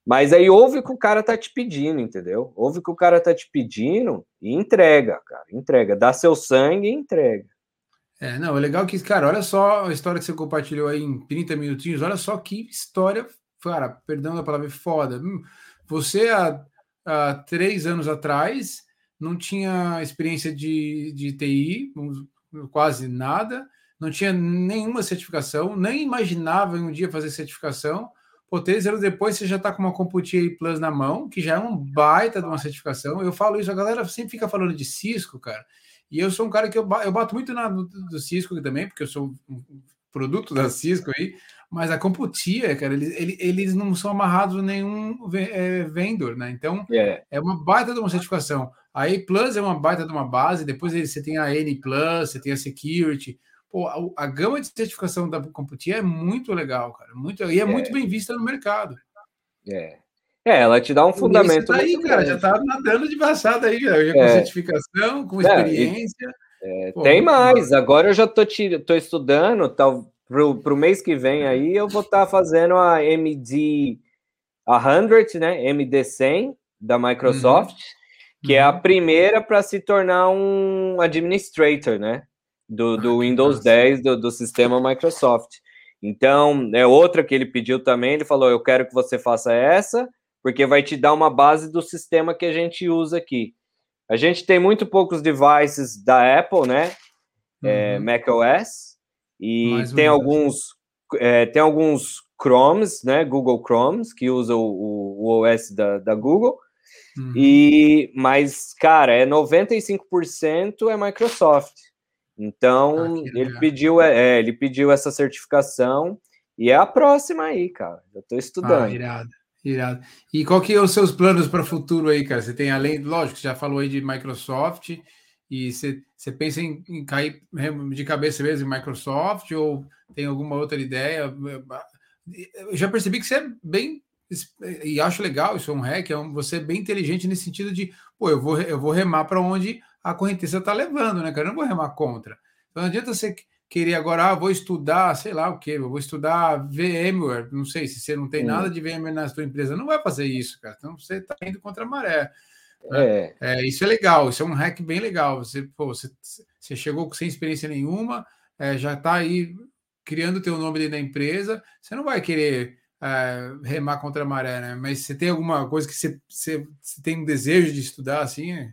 Mas aí ouve o que o cara tá te pedindo, entendeu? Ouve o que o cara tá te pedindo e entrega, cara. Entrega. Dá seu sangue e entrega. É, não, é legal que, cara, olha só a história que você compartilhou aí em 30 minutinhos. Olha só que história, cara, perdão da palavra, foda. Hum, você, há, há três anos atrás, não tinha experiência de, de TI, quase nada, não tinha nenhuma certificação, nem imaginava em um dia fazer certificação Pô, três anos depois você já está com uma Compute Plus na mão, que já é um baita de uma certificação. Eu falo isso, a galera sempre fica falando de Cisco, cara. E eu sou um cara que eu, eu bato muito na, do, do Cisco também, porque eu sou um produto da Cisco aí, mas a Computia, cara, eles, eles, eles não são amarrados a nenhum é, vendor, né? Então, yeah. é uma baita de uma certificação. A A Plus é uma baita de uma base, depois você tem a N Plus, você tem a Security, Pô, a, a, gama de certificação da Computia é muito legal, cara. Muito, e é, é. muito bem vista no mercado. É. É, ela te dá um fundamento. Tá aí, cara, já tá nadando de passada aí, já com é. certificação, com experiência. É, Pô, tem mais. Agora eu já tô, tô estudando, tal, pro, pro mês que vem aí, eu vou estar tá fazendo a MD 100, né? MD 100 da Microsoft, uhum. que uhum. é a uhum. primeira para se tornar um administrator, né? Do, do ah, Windows 10 do, do sistema Microsoft. Então, é outra que ele pediu também. Ele falou: Eu quero que você faça essa, porque vai te dar uma base do sistema que a gente usa aqui. A gente tem muito poucos devices da Apple, né? É, uhum. macOS, e Mais tem alguns, é, tem alguns Chromes, né? Google Chromes, que usa o, o OS da, da Google. Uhum. E, mas, cara, é 95% é Microsoft. Então, ah, ele pediu, é, é, ele pediu essa certificação e é a próxima aí, cara. Eu estou estudando. Ah, irado, irado. E qual que é os seus planos para o futuro aí, cara? Você tem além, lógico, você já falou aí de Microsoft e você, você pensa em, em cair de cabeça mesmo em Microsoft ou tem alguma outra ideia? Eu já percebi que você é bem e acho legal, isso é um hack, é um, você é bem inteligente nesse sentido de, pô, eu vou, eu vou remar para onde a correnteza está levando, né, cara? Eu não vou remar contra. Então não adianta você querer agora, ah, vou estudar, sei lá o quê, vou estudar VMware, não sei, se você não tem nada de VMware na sua empresa, não vai fazer isso, cara. Então você está indo contra a maré. Né? É. é. isso é legal, isso é um hack bem legal. Você, pô, você, você chegou sem experiência nenhuma, é, já está aí criando o teu nome dentro da empresa, você não vai querer é, remar contra a maré, né? Mas você tem alguma coisa que você, você, você tem um desejo de estudar assim?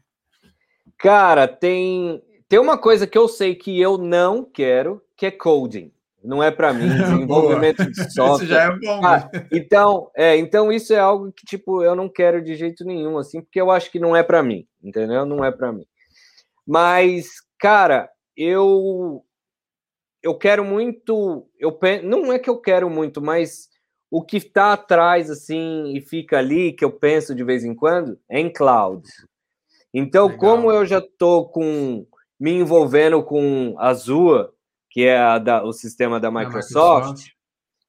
Cara, tem tem uma coisa que eu sei que eu não quero, que é coding. Não é para mim, desenvolvimento de software. Isso já é bom. Ah, então, é, então isso é algo que tipo eu não quero de jeito nenhum, assim, porque eu acho que não é para mim, entendeu? Não é para mim. Mas, cara, eu eu quero muito, eu não é que eu quero muito, mas o que está atrás assim e fica ali que eu penso de vez em quando é em cloud. Então, Legal. como eu já estou com me envolvendo com Azure, que é da, o sistema da Microsoft, Microsoft,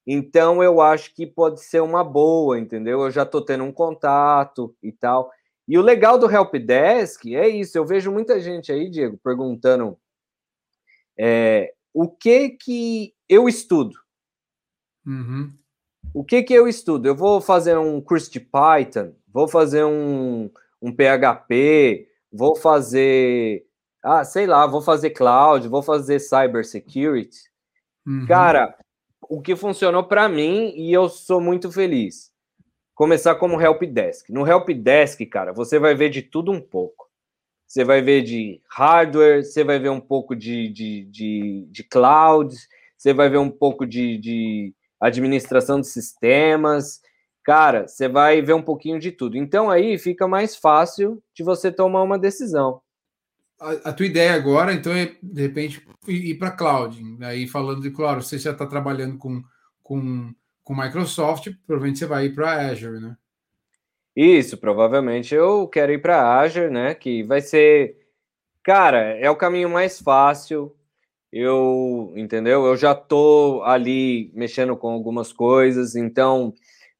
então eu acho que pode ser uma boa, entendeu? Eu já estou tendo um contato e tal. E o legal do Help Desk é isso. Eu vejo muita gente aí, Diego, perguntando é, o que que eu estudo. Uhum. O que que eu estudo? Eu vou fazer um curso de Python, vou fazer um, um PHP, vou fazer, ah, sei lá, vou fazer cloud, vou fazer cyber security. Uhum. Cara, o que funcionou para mim e eu sou muito feliz. Começar como help desk. No help desk, cara, você vai ver de tudo um pouco. Você vai ver de hardware, você vai ver um pouco de, de, de, de cloud, você vai ver um pouco de, de administração de sistemas, Cara, você vai ver um pouquinho de tudo. Então aí fica mais fácil de você tomar uma decisão. A, a tua ideia agora, então, é de repente ir para cloud. Aí falando de, claro, você já está trabalhando com, com, com Microsoft, provavelmente você vai ir para Azure, né? Isso, provavelmente eu quero ir para Azure, né? Que vai ser, cara, é o caminho mais fácil. Eu, entendeu? Eu já tô ali mexendo com algumas coisas, então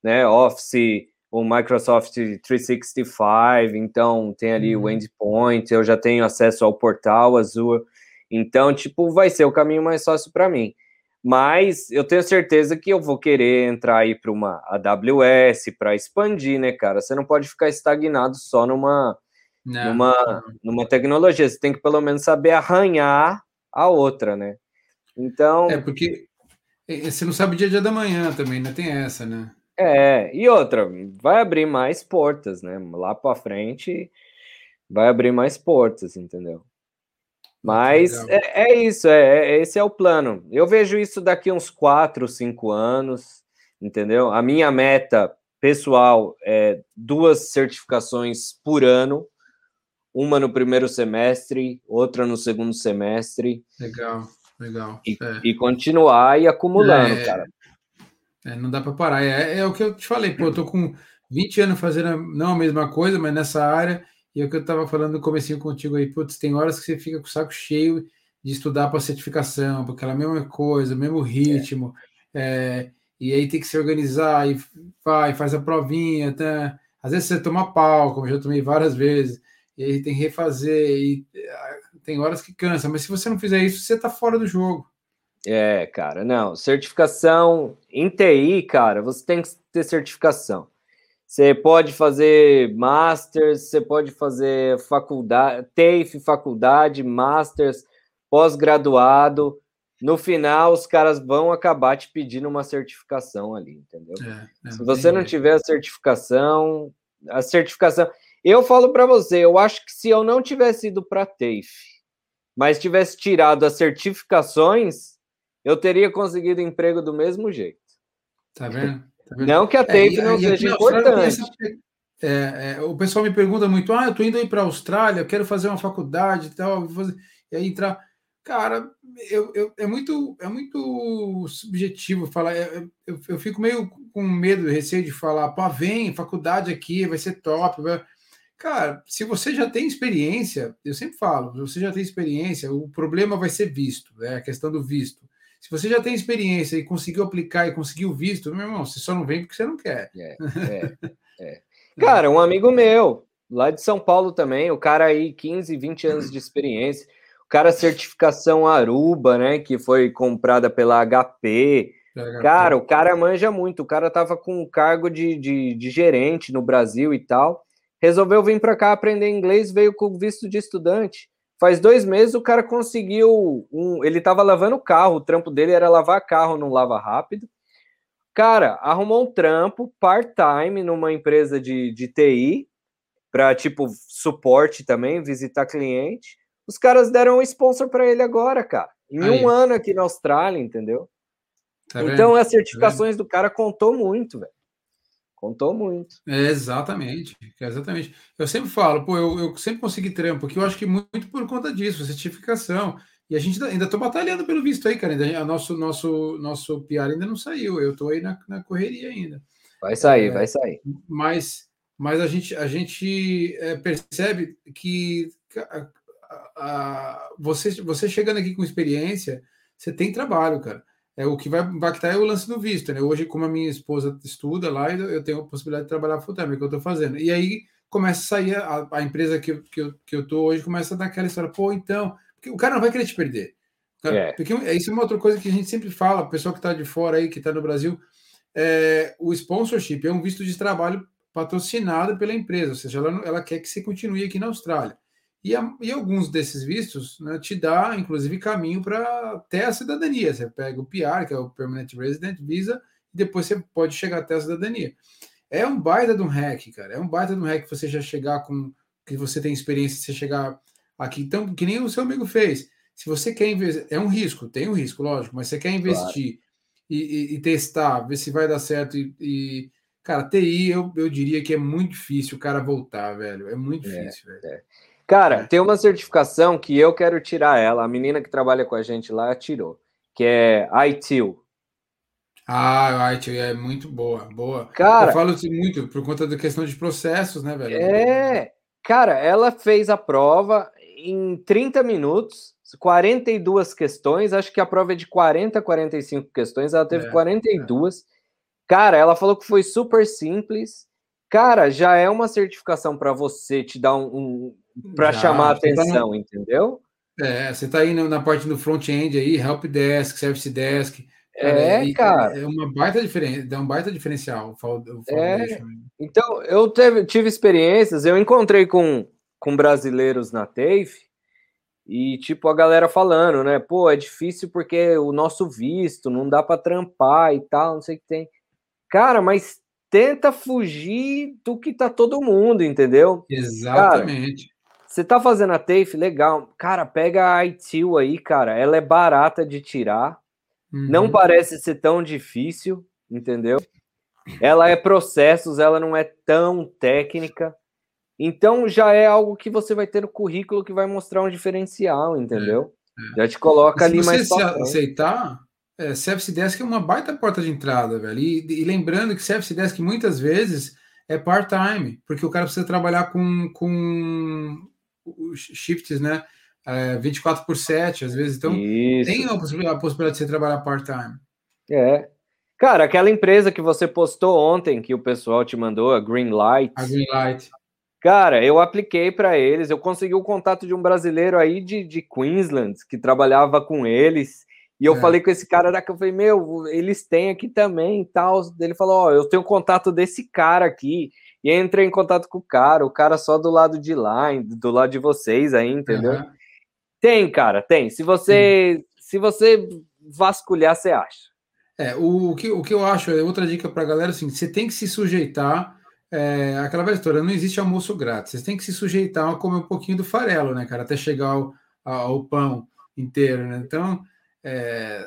né? Office, o Microsoft 365, então tem ali uhum. o endpoint, eu já tenho acesso ao portal Azure, então, tipo, vai ser o caminho mais fácil para mim. Mas eu tenho certeza que eu vou querer entrar aí para uma AWS para expandir, né, cara? Você não pode ficar estagnado só numa, não, numa, numa tecnologia, você tem que pelo menos saber arranhar a outra, né? Então. É, porque você não sabe o dia a dia da manhã também, né? Tem essa, né? É, e outra, vai abrir mais portas, né? Lá para frente vai abrir mais portas, entendeu? Mas é, é, isso, é, é, esse é o plano. Eu vejo isso daqui uns 4, 5 anos, entendeu? A minha meta pessoal é duas certificações por ano, uma no primeiro semestre, outra no segundo semestre. Legal, legal. E, é. e continuar e acumulando, é, cara. É, não dá para parar. É, é, o que eu te falei, pô, eu tô com 20 anos fazendo não a mesma coisa, mas nessa área, e é o que eu estava falando no comecinho contigo aí, putz, tem horas que você fica com o saco cheio de estudar para certificação, porque aquela mesma coisa, mesmo ritmo, é. e aí tem que se organizar, e vai, faz a provinha, tá? às vezes você toma pau, como eu já tomei várias vezes, e aí tem que refazer, e ah, tem horas que cansa, mas se você não fizer isso, você está fora do jogo. É, cara, não. Certificação em TI, cara, você tem que ter certificação. Você pode fazer masters, você pode fazer faculdade, TAFE, faculdade, masters, pós-graduado. No final, os caras vão acabar te pedindo uma certificação ali, entendeu? É, Se você não tiver a certificação, a certificação. Eu falo para você, eu acho que se eu não tivesse ido para TAFE, mas tivesse tirado as certificações, eu teria conseguido emprego do mesmo jeito. Tá vendo? Tá vendo? Não que a é, TAFE é, não seja importante. É, é, o pessoal me pergunta muito: ah, eu tô indo aí para a Austrália, eu quero fazer uma faculdade e tal, e aí entrar. Cara, eu, eu, é, muito, é muito subjetivo falar. Eu, eu, eu, fico meio com medo, receio de falar, pá, vem, faculdade aqui, vai ser top. Vai... Cara, se você já tem experiência, eu sempre falo, se você já tem experiência, o problema vai ser visto, é né? a questão do visto. Se você já tem experiência e conseguiu aplicar e conseguiu visto, meu irmão, você só não vem porque você não quer. É, é, é. Cara, um amigo meu, lá de São Paulo também, o cara aí, 15, 20 anos de experiência, o cara certificação Aruba, né, que foi comprada pela HP. Cara, o cara manja muito, o cara tava com um cargo de, de, de gerente no Brasil e tal, resolveu vir para cá aprender inglês, veio com visto de estudante. Faz dois meses o cara conseguiu um. Ele tava lavando o carro, o trampo dele era lavar carro, não lava rápido. Cara, arrumou um trampo part-time numa empresa de, de TI, para tipo suporte também, visitar cliente. Os caras deram um sponsor para ele agora, cara. Em Aí. um ano aqui na Austrália, entendeu? Tá então as tá certificações tá do cara contou muito, velho. Contou muito. É, exatamente, exatamente. Eu sempre falo, pô, eu, eu sempre consegui trampo, porque eu acho que muito por conta disso, certificação. E a gente ainda tô batalhando pelo visto aí, cara. Ainda, nosso, nosso, nosso PR ainda não saiu. Eu tô aí na, na correria ainda. Vai sair, é, vai sair. Mas, mas a gente, a gente é, percebe que a, a, você, você chegando aqui com experiência, você tem trabalho, cara é, o que vai impactar é o lance do visto, né? Hoje, como a minha esposa estuda lá, eu tenho a possibilidade de trabalhar full time, é o que eu estou fazendo. E aí começa a sair, a, a empresa que, que, eu, que eu tô hoje começa a dar aquela história, pô, então, porque o cara não vai querer te perder. Cara, é. Porque isso é uma outra coisa que a gente sempre fala, o pessoal que está de fora aí, que está no Brasil, é, o sponsorship é um visto de trabalho patrocinado pela empresa, ou seja, ela, ela quer que você continue aqui na Austrália. E, a, e alguns desses vistos né, te dá, inclusive, caminho para até a cidadania. Você pega o PR, que é o Permanent Resident Visa, e depois você pode chegar até a cidadania. É um baita de um hack, cara. É um baita de um hack você já chegar com. que você tem experiência, você chegar aqui. Então, que nem o seu amigo fez. Se você quer investir. É um risco, tem um risco, lógico, mas você quer investir claro. e, e, e, testar, ver se vai dar certo e, e. Cara, TI, eu, eu diria que é muito difícil o cara voltar, velho. É muito é, difícil, é, velho. É. Cara, é. tem uma certificação que eu quero tirar ela. A menina que trabalha com a gente lá tirou, que é ITIL. Ah, a ITIL é muito boa, boa. Cara, eu falo assim muito por conta da questão de processos, né, velho? É, cara, ela fez a prova em 30 minutos, 42 questões. Acho que a prova é de 40, 45 questões. Ela teve é, 42. É. Cara, ela falou que foi super simples cara, já é uma certificação para você te dar um, um para chamar a atenção, tá entendeu? É, você está aí na parte do front-end aí, help desk, service desk. É, cara. É uma baita diferença, dá um baita diferencial. é. Então, eu teve, tive experiências, eu encontrei com, com brasileiros na TAFE e, tipo, a galera falando, né? Pô, é difícil porque o nosso visto não dá para trampar e tal, não sei o que tem. Cara, mas tenta fugir do que tá todo mundo, entendeu? Exatamente. Cara, você tá fazendo a TAFE, legal. Cara, pega a ITIL aí, cara. Ela é barata de tirar. Uhum. Não parece ser tão difícil, entendeu? Ela é processos, ela não é tão técnica. Então já é algo que você vai ter no currículo que vai mostrar um diferencial, entendeu? É, é. Já te coloca ali mais. Se você aceitar, é, Service Desk é uma baita porta de entrada, velho. E, e lembrando que Service Desk muitas vezes é part-time, porque o cara precisa trabalhar com, com shifts, né? É, 24 por 7, às vezes. Então, Isso. tem a possibilidade, a possibilidade de você trabalhar part-time. É. Cara, aquela empresa que você postou ontem, que o pessoal te mandou, a Greenlight. A Greenlight. Cara, eu apliquei para eles, eu consegui o contato de um brasileiro aí de, de Queensland que trabalhava com eles. E eu é. falei com esse cara daqui, eu falei, meu, eles têm aqui também e tal. Ele falou, ó, oh, eu tenho contato desse cara aqui. E aí entrei em contato com o cara, o cara só do lado de lá, do lado de vocês aí, entendeu? Uhum. Tem, cara, tem. Se você, se você vasculhar, você acha. É, o, o, que, o que eu acho, é outra dica para a galera, assim, você tem que se sujeitar é, aquela velha história, não existe almoço grátis. Você tem que se sujeitar a comer um pouquinho do farelo, né, cara, até chegar ao, ao pão inteiro, né? Então, é,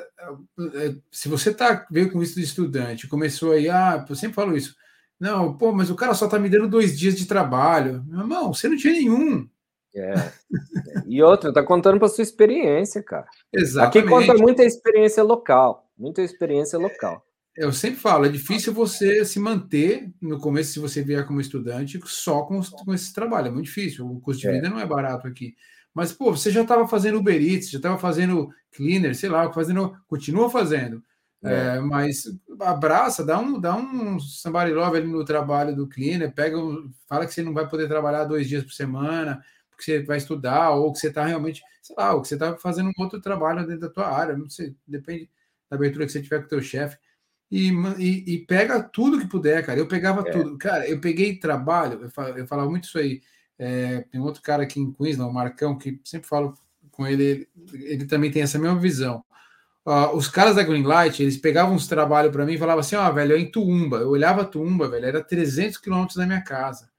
é, se você tá veio com visto de estudante, começou aí, ah, eu sempre falo isso. Não, pô, mas o cara só tá me dando dois dias de trabalho. Meu irmão, você não tinha nenhum. É. E outra, tá contando para sua experiência, cara. Exatamente. Aqui conta muita experiência local, muita experiência local. Eu sempre falo, é difícil você se manter no começo, se você vier como estudante, só com, com esse trabalho. É muito difícil. O custo de é. vida não é barato aqui. Mas, pô, você já estava fazendo Uber Eats, já estava fazendo cleaner, sei lá, fazendo, continua fazendo. É. É, mas abraça, dá um, dá um somebody love ali no trabalho do cleaner, pega, fala que você não vai poder trabalhar dois dias por semana, porque você vai estudar, ou que você está realmente, sei lá, ou que você está fazendo um outro trabalho dentro da tua área, não sei, depende da abertura que você tiver com o teu chefe e, e, e, pega tudo que puder, cara. Eu pegava é. tudo. Cara, eu peguei trabalho, eu falava, eu falava muito isso aí. É, tem outro cara aqui em Queensland, o Marcão, que sempre falo com ele, ele, ele também tem essa mesma visão. Uh, os caras da Greenlight, eles pegavam uns trabalhos para mim e falavam assim: Ó, oh, velho, eu em Tuumba. Eu olhava Tuumba, velho, era 300 quilômetros da minha casa.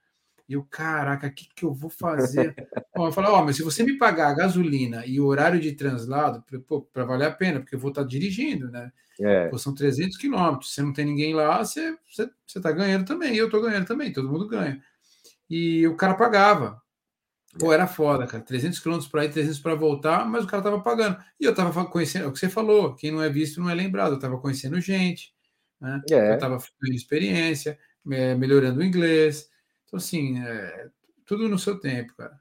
E eu, caraca, o que, que eu vou fazer? Bom, eu falei, ó, oh, mas se você me pagar a gasolina e o horário de translado, para valer a pena, porque eu vou estar tá dirigindo, né? É. Pô, são 300 quilômetros. Se não tem ninguém lá, você, você, você tá ganhando também. Eu tô ganhando também, todo mundo ganha. E o cara pagava. Pô, era foda, cara. 300 quilômetros para ir, 300 para voltar, mas o cara tava pagando. E eu tava conhecendo, é o que você falou, quem não é visto não é lembrado. Eu tava conhecendo gente, né? É. Eu tava tendo experiência, melhorando o inglês. Então, assim, é, tudo no seu tempo, cara.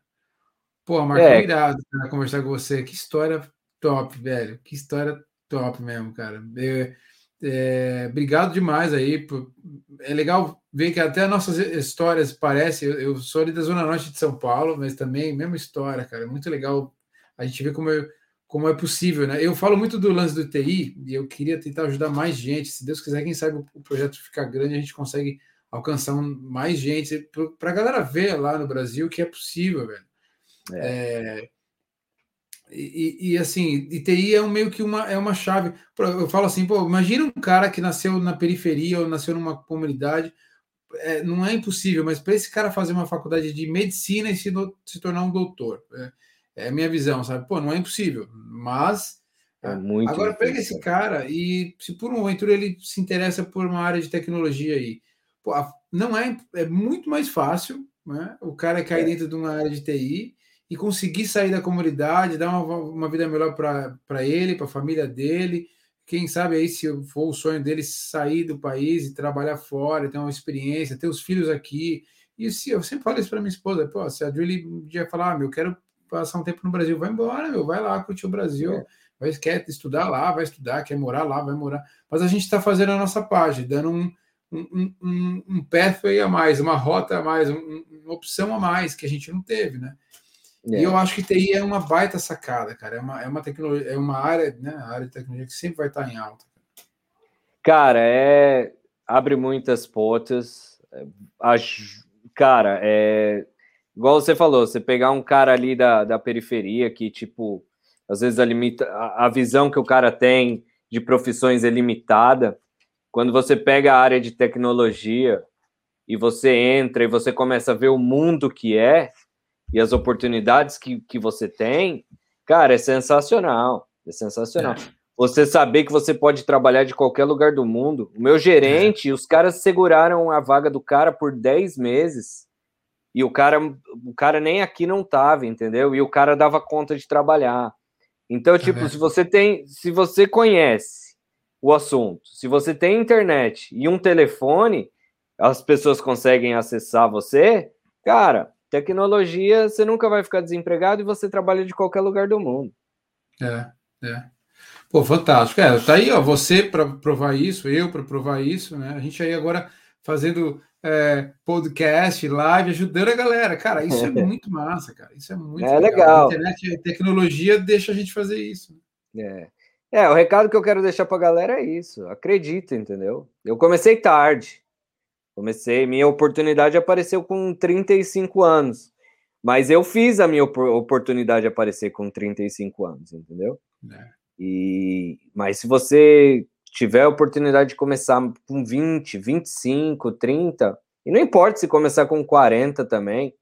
Pô, Marco, é. irado cara, conversar com você. Que história top, velho. Que história top mesmo, cara. É, é, obrigado demais aí. É legal ver que até as nossas histórias parecem. Eu, eu, sou ali da Zona Norte de São Paulo, mas também mesma história, cara. É muito legal a gente ver como, é, como é possível, né? Eu falo muito do lance do TI e eu queria tentar ajudar mais gente. Se Deus quiser, quem sabe o projeto ficar grande, a gente consegue alcançar mais gente para a galera ver lá no Brasil que é possível, velho. É. É, e, e, assim, ITI é um, meio que uma, é uma chave. Eu falo assim, pô, imagina um cara que nasceu na periferia ou nasceu numa comunidade, é, não é impossível, mas para esse cara fazer uma faculdade de medicina e se, do, se tornar um doutor, é, é, a minha visão, sabe? Pô, não é impossível, mas é muito agora difícil. pega esse cara e se por um aventura ele se interessa por uma área de tecnologia aí, pô, não é, é muito mais fácil, né? O cara cair é. dentro de uma área de TI e conseguir sair da comunidade, dar uma, uma vida melhor para ele, para a família dele. Quem sabe aí, se for o sonho dele, sair do país e trabalhar fora, ter uma experiência, ter os filhos aqui. E se eu sempre falo isso para minha esposa, pô, se a Julie um dia falar, ah, meu, quero passar um tempo no Brasil, vai embora, meu, vai lá curtir o Brasil. É. Vai, quer estudar lá, vai estudar, quer morar lá, vai morar. Mas a gente está fazendo a nossa parte, dando um, um, um, um pathway a mais, uma rota a mais, um, uma opção a mais que a gente não teve, né? É. E eu acho que TI é uma baita sacada, cara. É uma, é uma tecnologia, é uma área, né? A área de tecnologia que sempre vai estar em alta. Cara, é abre muitas portas. É, cara, é igual você falou, você pegar um cara ali da, da periferia que, tipo, às vezes a, limita, a, a visão que o cara tem de profissões é limitada. Quando você pega a área de tecnologia e você entra e você começa a ver o mundo que é e as oportunidades que, que você tem, cara, é sensacional. É sensacional. É. Você saber que você pode trabalhar de qualquer lugar do mundo. O meu gerente, é. os caras seguraram a vaga do cara por 10 meses. E o cara, o cara nem aqui não tava, entendeu? E o cara dava conta de trabalhar. Então, tipo, é. se você tem, se você conhece o assunto, se você tem internet e um telefone, as pessoas conseguem acessar você, cara, tecnologia, você nunca vai ficar desempregado e você trabalha de qualquer lugar do mundo. É, é. Pô, fantástico. É, tá aí, ó, você para provar isso, eu para provar isso, né? A gente aí agora fazendo é, podcast, live, ajudando a galera. Cara, isso é muito massa, cara. Isso é muito é legal. legal. A internet, a tecnologia deixa a gente fazer isso. É. É, o recado que eu quero deixar para a galera é isso. Acredita, entendeu? Eu comecei tarde. Comecei, minha oportunidade apareceu com 35 anos. Mas eu fiz a minha oportunidade aparecer com 35 anos, entendeu? É. E, mas se você tiver a oportunidade de começar com 20, 25, 30, e não importa se começar com 40 também,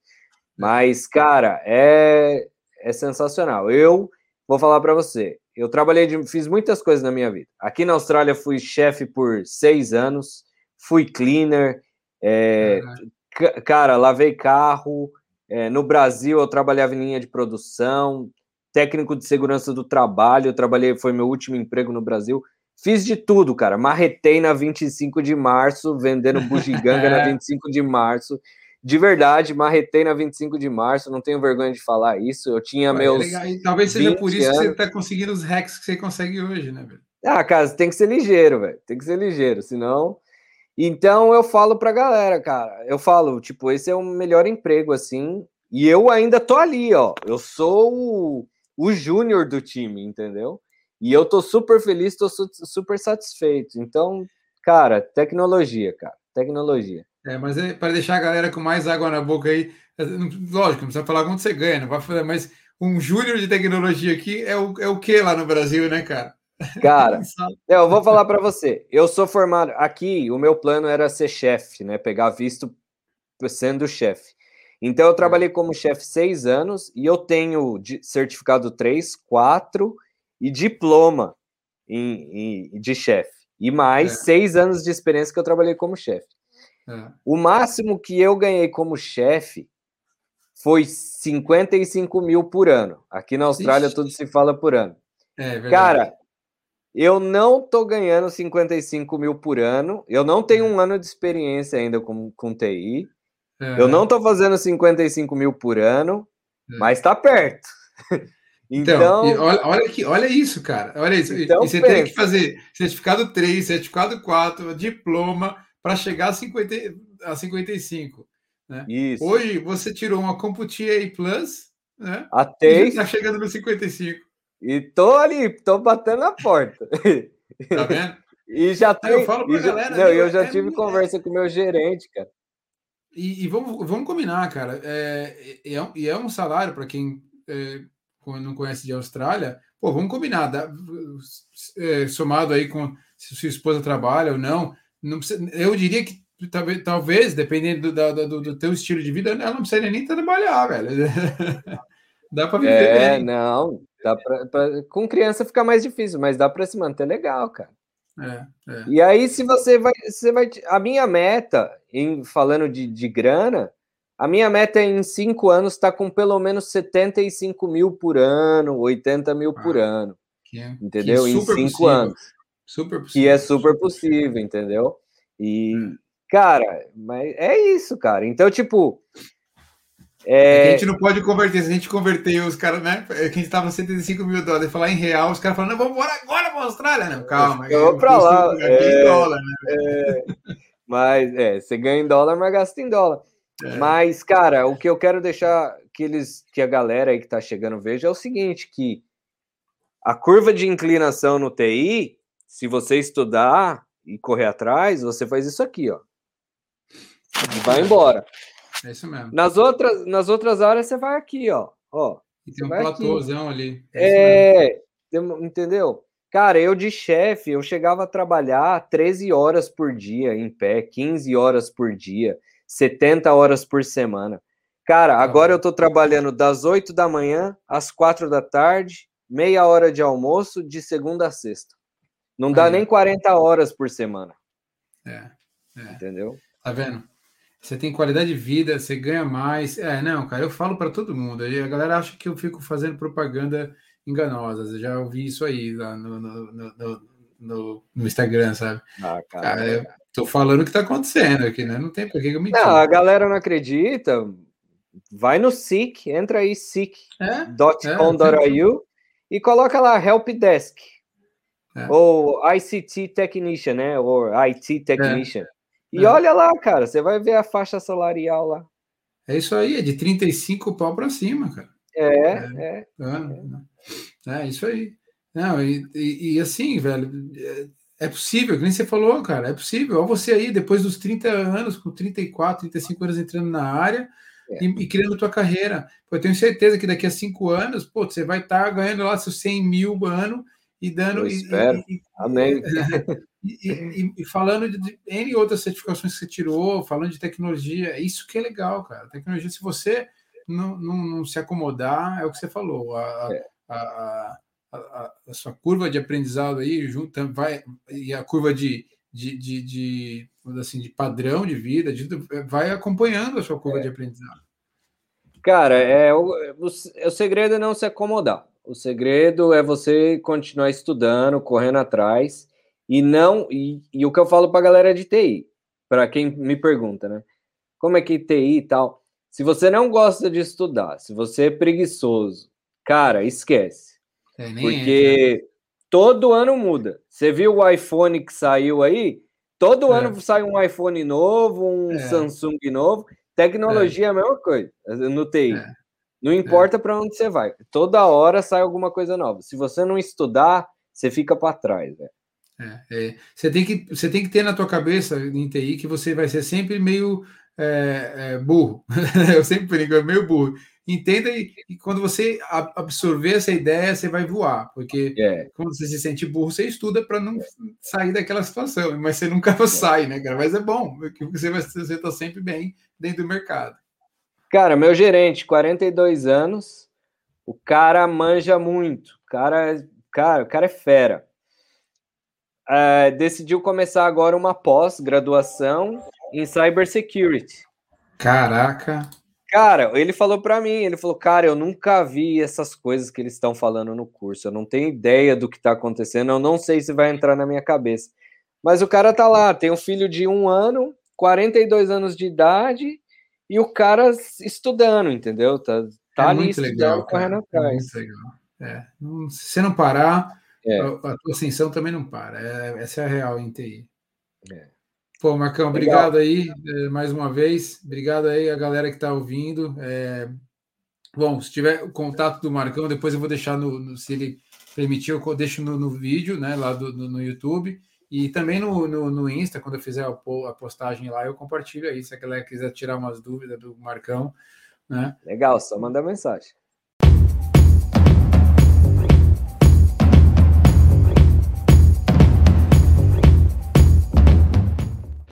mas, cara, é, é sensacional. Eu vou falar para você, eu trabalhei, de, fiz muitas coisas na minha vida. Aqui na Austrália fui chefe por seis anos, fui cleaner, é, uhum. cara, lavei carro. É, no Brasil eu trabalhava em linha de produção, técnico de segurança do trabalho, eu trabalhei, foi meu último emprego no Brasil. Fiz de tudo, cara. Marretei na 25 de março, vendendo bugiganga na 25 de março. De verdade, marretei na 25 de março, não tenho vergonha de falar isso. Eu tinha Ué, meus. É talvez seja por isso anos. que você está conseguindo os hacks que você consegue hoje, né, velho? Ah, cara, tem que ser ligeiro, velho. Tem que ser ligeiro, senão. Então eu falo pra galera, cara. Eu falo, tipo, esse é o melhor emprego, assim. E eu ainda tô ali, ó. Eu sou o, o júnior do time, entendeu? E eu tô super feliz, tô su super satisfeito. Então, cara, tecnologia, cara, tecnologia. É, mas é para deixar a galera com mais água na boca aí, é, lógico, não precisa falar quanto você ganha, não vai fazer, mas um júnior de tecnologia aqui é o, é o que lá no Brasil, né, cara? Cara, eu vou falar para você. Eu sou formado aqui, o meu plano era ser chefe, né? Pegar visto sendo chefe. Então eu trabalhei como chefe seis anos e eu tenho certificado 3, 4 e diploma em, em de chefe. E mais é. seis anos de experiência que eu trabalhei como chefe. É. O máximo que eu ganhei como chefe foi 55 mil por ano. Aqui na Austrália Ixi. tudo se fala por ano. É, Cara, eu não tô ganhando 55 mil por ano. Eu não tenho um ano de experiência ainda com, com TI. É. Eu não tô fazendo 55 mil por ano, é. mas tá perto. Então, então olha, olha, que, olha isso, cara. Olha isso. Então, e você pensa. tem que fazer certificado 3, certificado 4, diploma para chegar a, 50, a 55. Né? Isso. Hoje você tirou uma Computia Plus, né? Até está chegando no 55. E tô ali, tô batendo na porta. Tá vendo? e já tem. Eu falo pra galera. Não, eu já é tive conversa com o meu gerente, cara. E, e, vamos, vamos combinar, cara. É, é, é, é um salário para quem é, não conhece de Austrália. Pô, vamos combinar. Dá, é, somado aí com se sua esposa trabalha ou não. não precisa, eu diria que talvez, talvez dependendo do, do, do teu estilo de vida, ela não precisa nem trabalhar, velho. dá para viver. É, bem. não. Dá pra, pra, com criança fica mais difícil, mas dá para se manter legal, cara. É, é. E aí, se você vai, você vai. A minha meta, em falando de, de grana, a minha meta é em cinco anos estar tá com pelo menos 75 mil por ano, 80 mil ah, por ano. É, entendeu? É em cinco possível. anos. Super possível. Que é super possível, entendeu? E, é. cara, mas é isso, cara. Então, tipo, é... é a gente não pode converter. Se a gente converter os caras, né? É que a gente tava 75 mil dólares, falar em real, os caras falando, não, vamos embora agora para a Austrália. Não, calma. Eu vou para lá. É... Dólar, né? é... Mas é, você ganha em dólar, mas gasta em dólar. É. Mas, cara, o que eu quero deixar que eles, que a galera aí que tá chegando veja é o seguinte: que a curva de inclinação no TI, se você estudar e correr atrás, você faz isso aqui, ó. E vai embora. É isso mesmo. Nas outras, nas outras áreas, você vai aqui, ó. ó e tem um platôzão ali. É, é entendeu? Cara, eu de chefe, eu chegava a trabalhar 13 horas por dia em pé, 15 horas por dia, 70 horas por semana. Cara, agora eu tô trabalhando das 8 da manhã às 4 da tarde, meia hora de almoço, de segunda a sexta. Não dá Aí. nem 40 horas por semana. É, é. Entendeu? Tá vendo? Você tem qualidade de vida, você ganha mais. É, não, cara, eu falo para todo mundo. A galera acha que eu fico fazendo propaganda enganosa. Eu já ouvi isso aí lá no, no, no, no, no Instagram, sabe? Ah, cara. cara eu tô falando o que tá acontecendo aqui, né? Não tem por que eu mentir. Não, a galera não acredita. Vai no SIC, entra aí sick.com.au é, e coloca lá Help Desk. É. Ou ICT Technician, né? Ou IT Technician. É. E é. olha lá, cara, você vai ver a faixa salarial lá. É isso aí, é de 35 pau para cima, cara. É, é. É, é. é isso aí. Não, e, e, e, assim, velho, é, é possível, que nem você falou, cara, é possível. Olha você aí, depois dos 30 anos, com 34, 35 anos entrando na área é. e, e, criando tua carreira. Eu tenho certeza que daqui a cinco anos, pô, você vai estar tá ganhando lá seus 100 mil ano e dando. Eu espero. E, Amém. E, e, e, falando de, N outras certificações que você tirou, falando de tecnologia, é isso que é legal, cara. Tecnologia, se você não, não, não se acomodar, é o que você falou. A, é. a, a, a, a sua curva de aprendizado aí junto, vai, e a curva de, de, de, de, assim, de padrão de vida, de, vai acompanhando a sua curva é. de aprendizado. Cara, é, o, o, o segredo é não se acomodar. O segredo é você continuar estudando, correndo atrás e não, e, e o que eu falo para a galera de TI, para quem me pergunta, né? Como é que TI e tal? Se você não gosta de estudar, se você é preguiçoso, cara, esquece. É, porque é, todo ano muda. Você viu o iPhone que saiu aí? Todo é. ano sai um iPhone novo, um é. Samsung novo. Tecnologia é a mesma coisa no TI. É. Não importa para onde você vai. Toda hora sai alguma coisa nova. Se você não estudar, você fica para trás. Véio. É, é. Você, tem que, você tem que ter na tua cabeça, em TI, que você vai ser sempre meio é, é, burro. Eu sempre brinco, é meio burro. Entenda e, e, quando você absorver essa ideia, você vai voar. Porque é. quando você se sente burro, você estuda para não sair daquela situação. Mas você nunca é. sai, né, cara? Mas é bom, porque você vai você está sempre bem dentro do mercado. Cara, meu gerente, 42 anos, o cara manja muito. O cara, cara, o cara é fera é, decidiu começar agora uma pós-graduação em cybersecurity. Caraca! Cara, ele falou para mim, ele falou, cara, eu nunca vi essas coisas que eles estão falando no curso, eu não tenho ideia do que está acontecendo, eu não sei se vai entrar na minha cabeça. Mas o cara tá lá, tem um filho de um ano, 42 anos de idade, e o cara estudando, entendeu? Tá, tá é ali muito estudando, legal, correndo atrás. É muito legal. É. Se você não parar, é. A, a tua ascensão também não para. É, essa é a real em TI. É. Pô, Marcão, Legal. obrigado aí é, mais uma vez. Obrigado aí a galera que está ouvindo. É... Bom, se tiver o contato do Marcão, depois eu vou deixar no, no se ele permitir, eu deixo no, no vídeo, né, lá do, no, no, YouTube. E também no, no, no, Insta, quando eu fizer a, a postagem lá, eu compartilho aí, se a galera quiser tirar umas dúvidas do Marcão. Né? Legal, só mandar mensagem.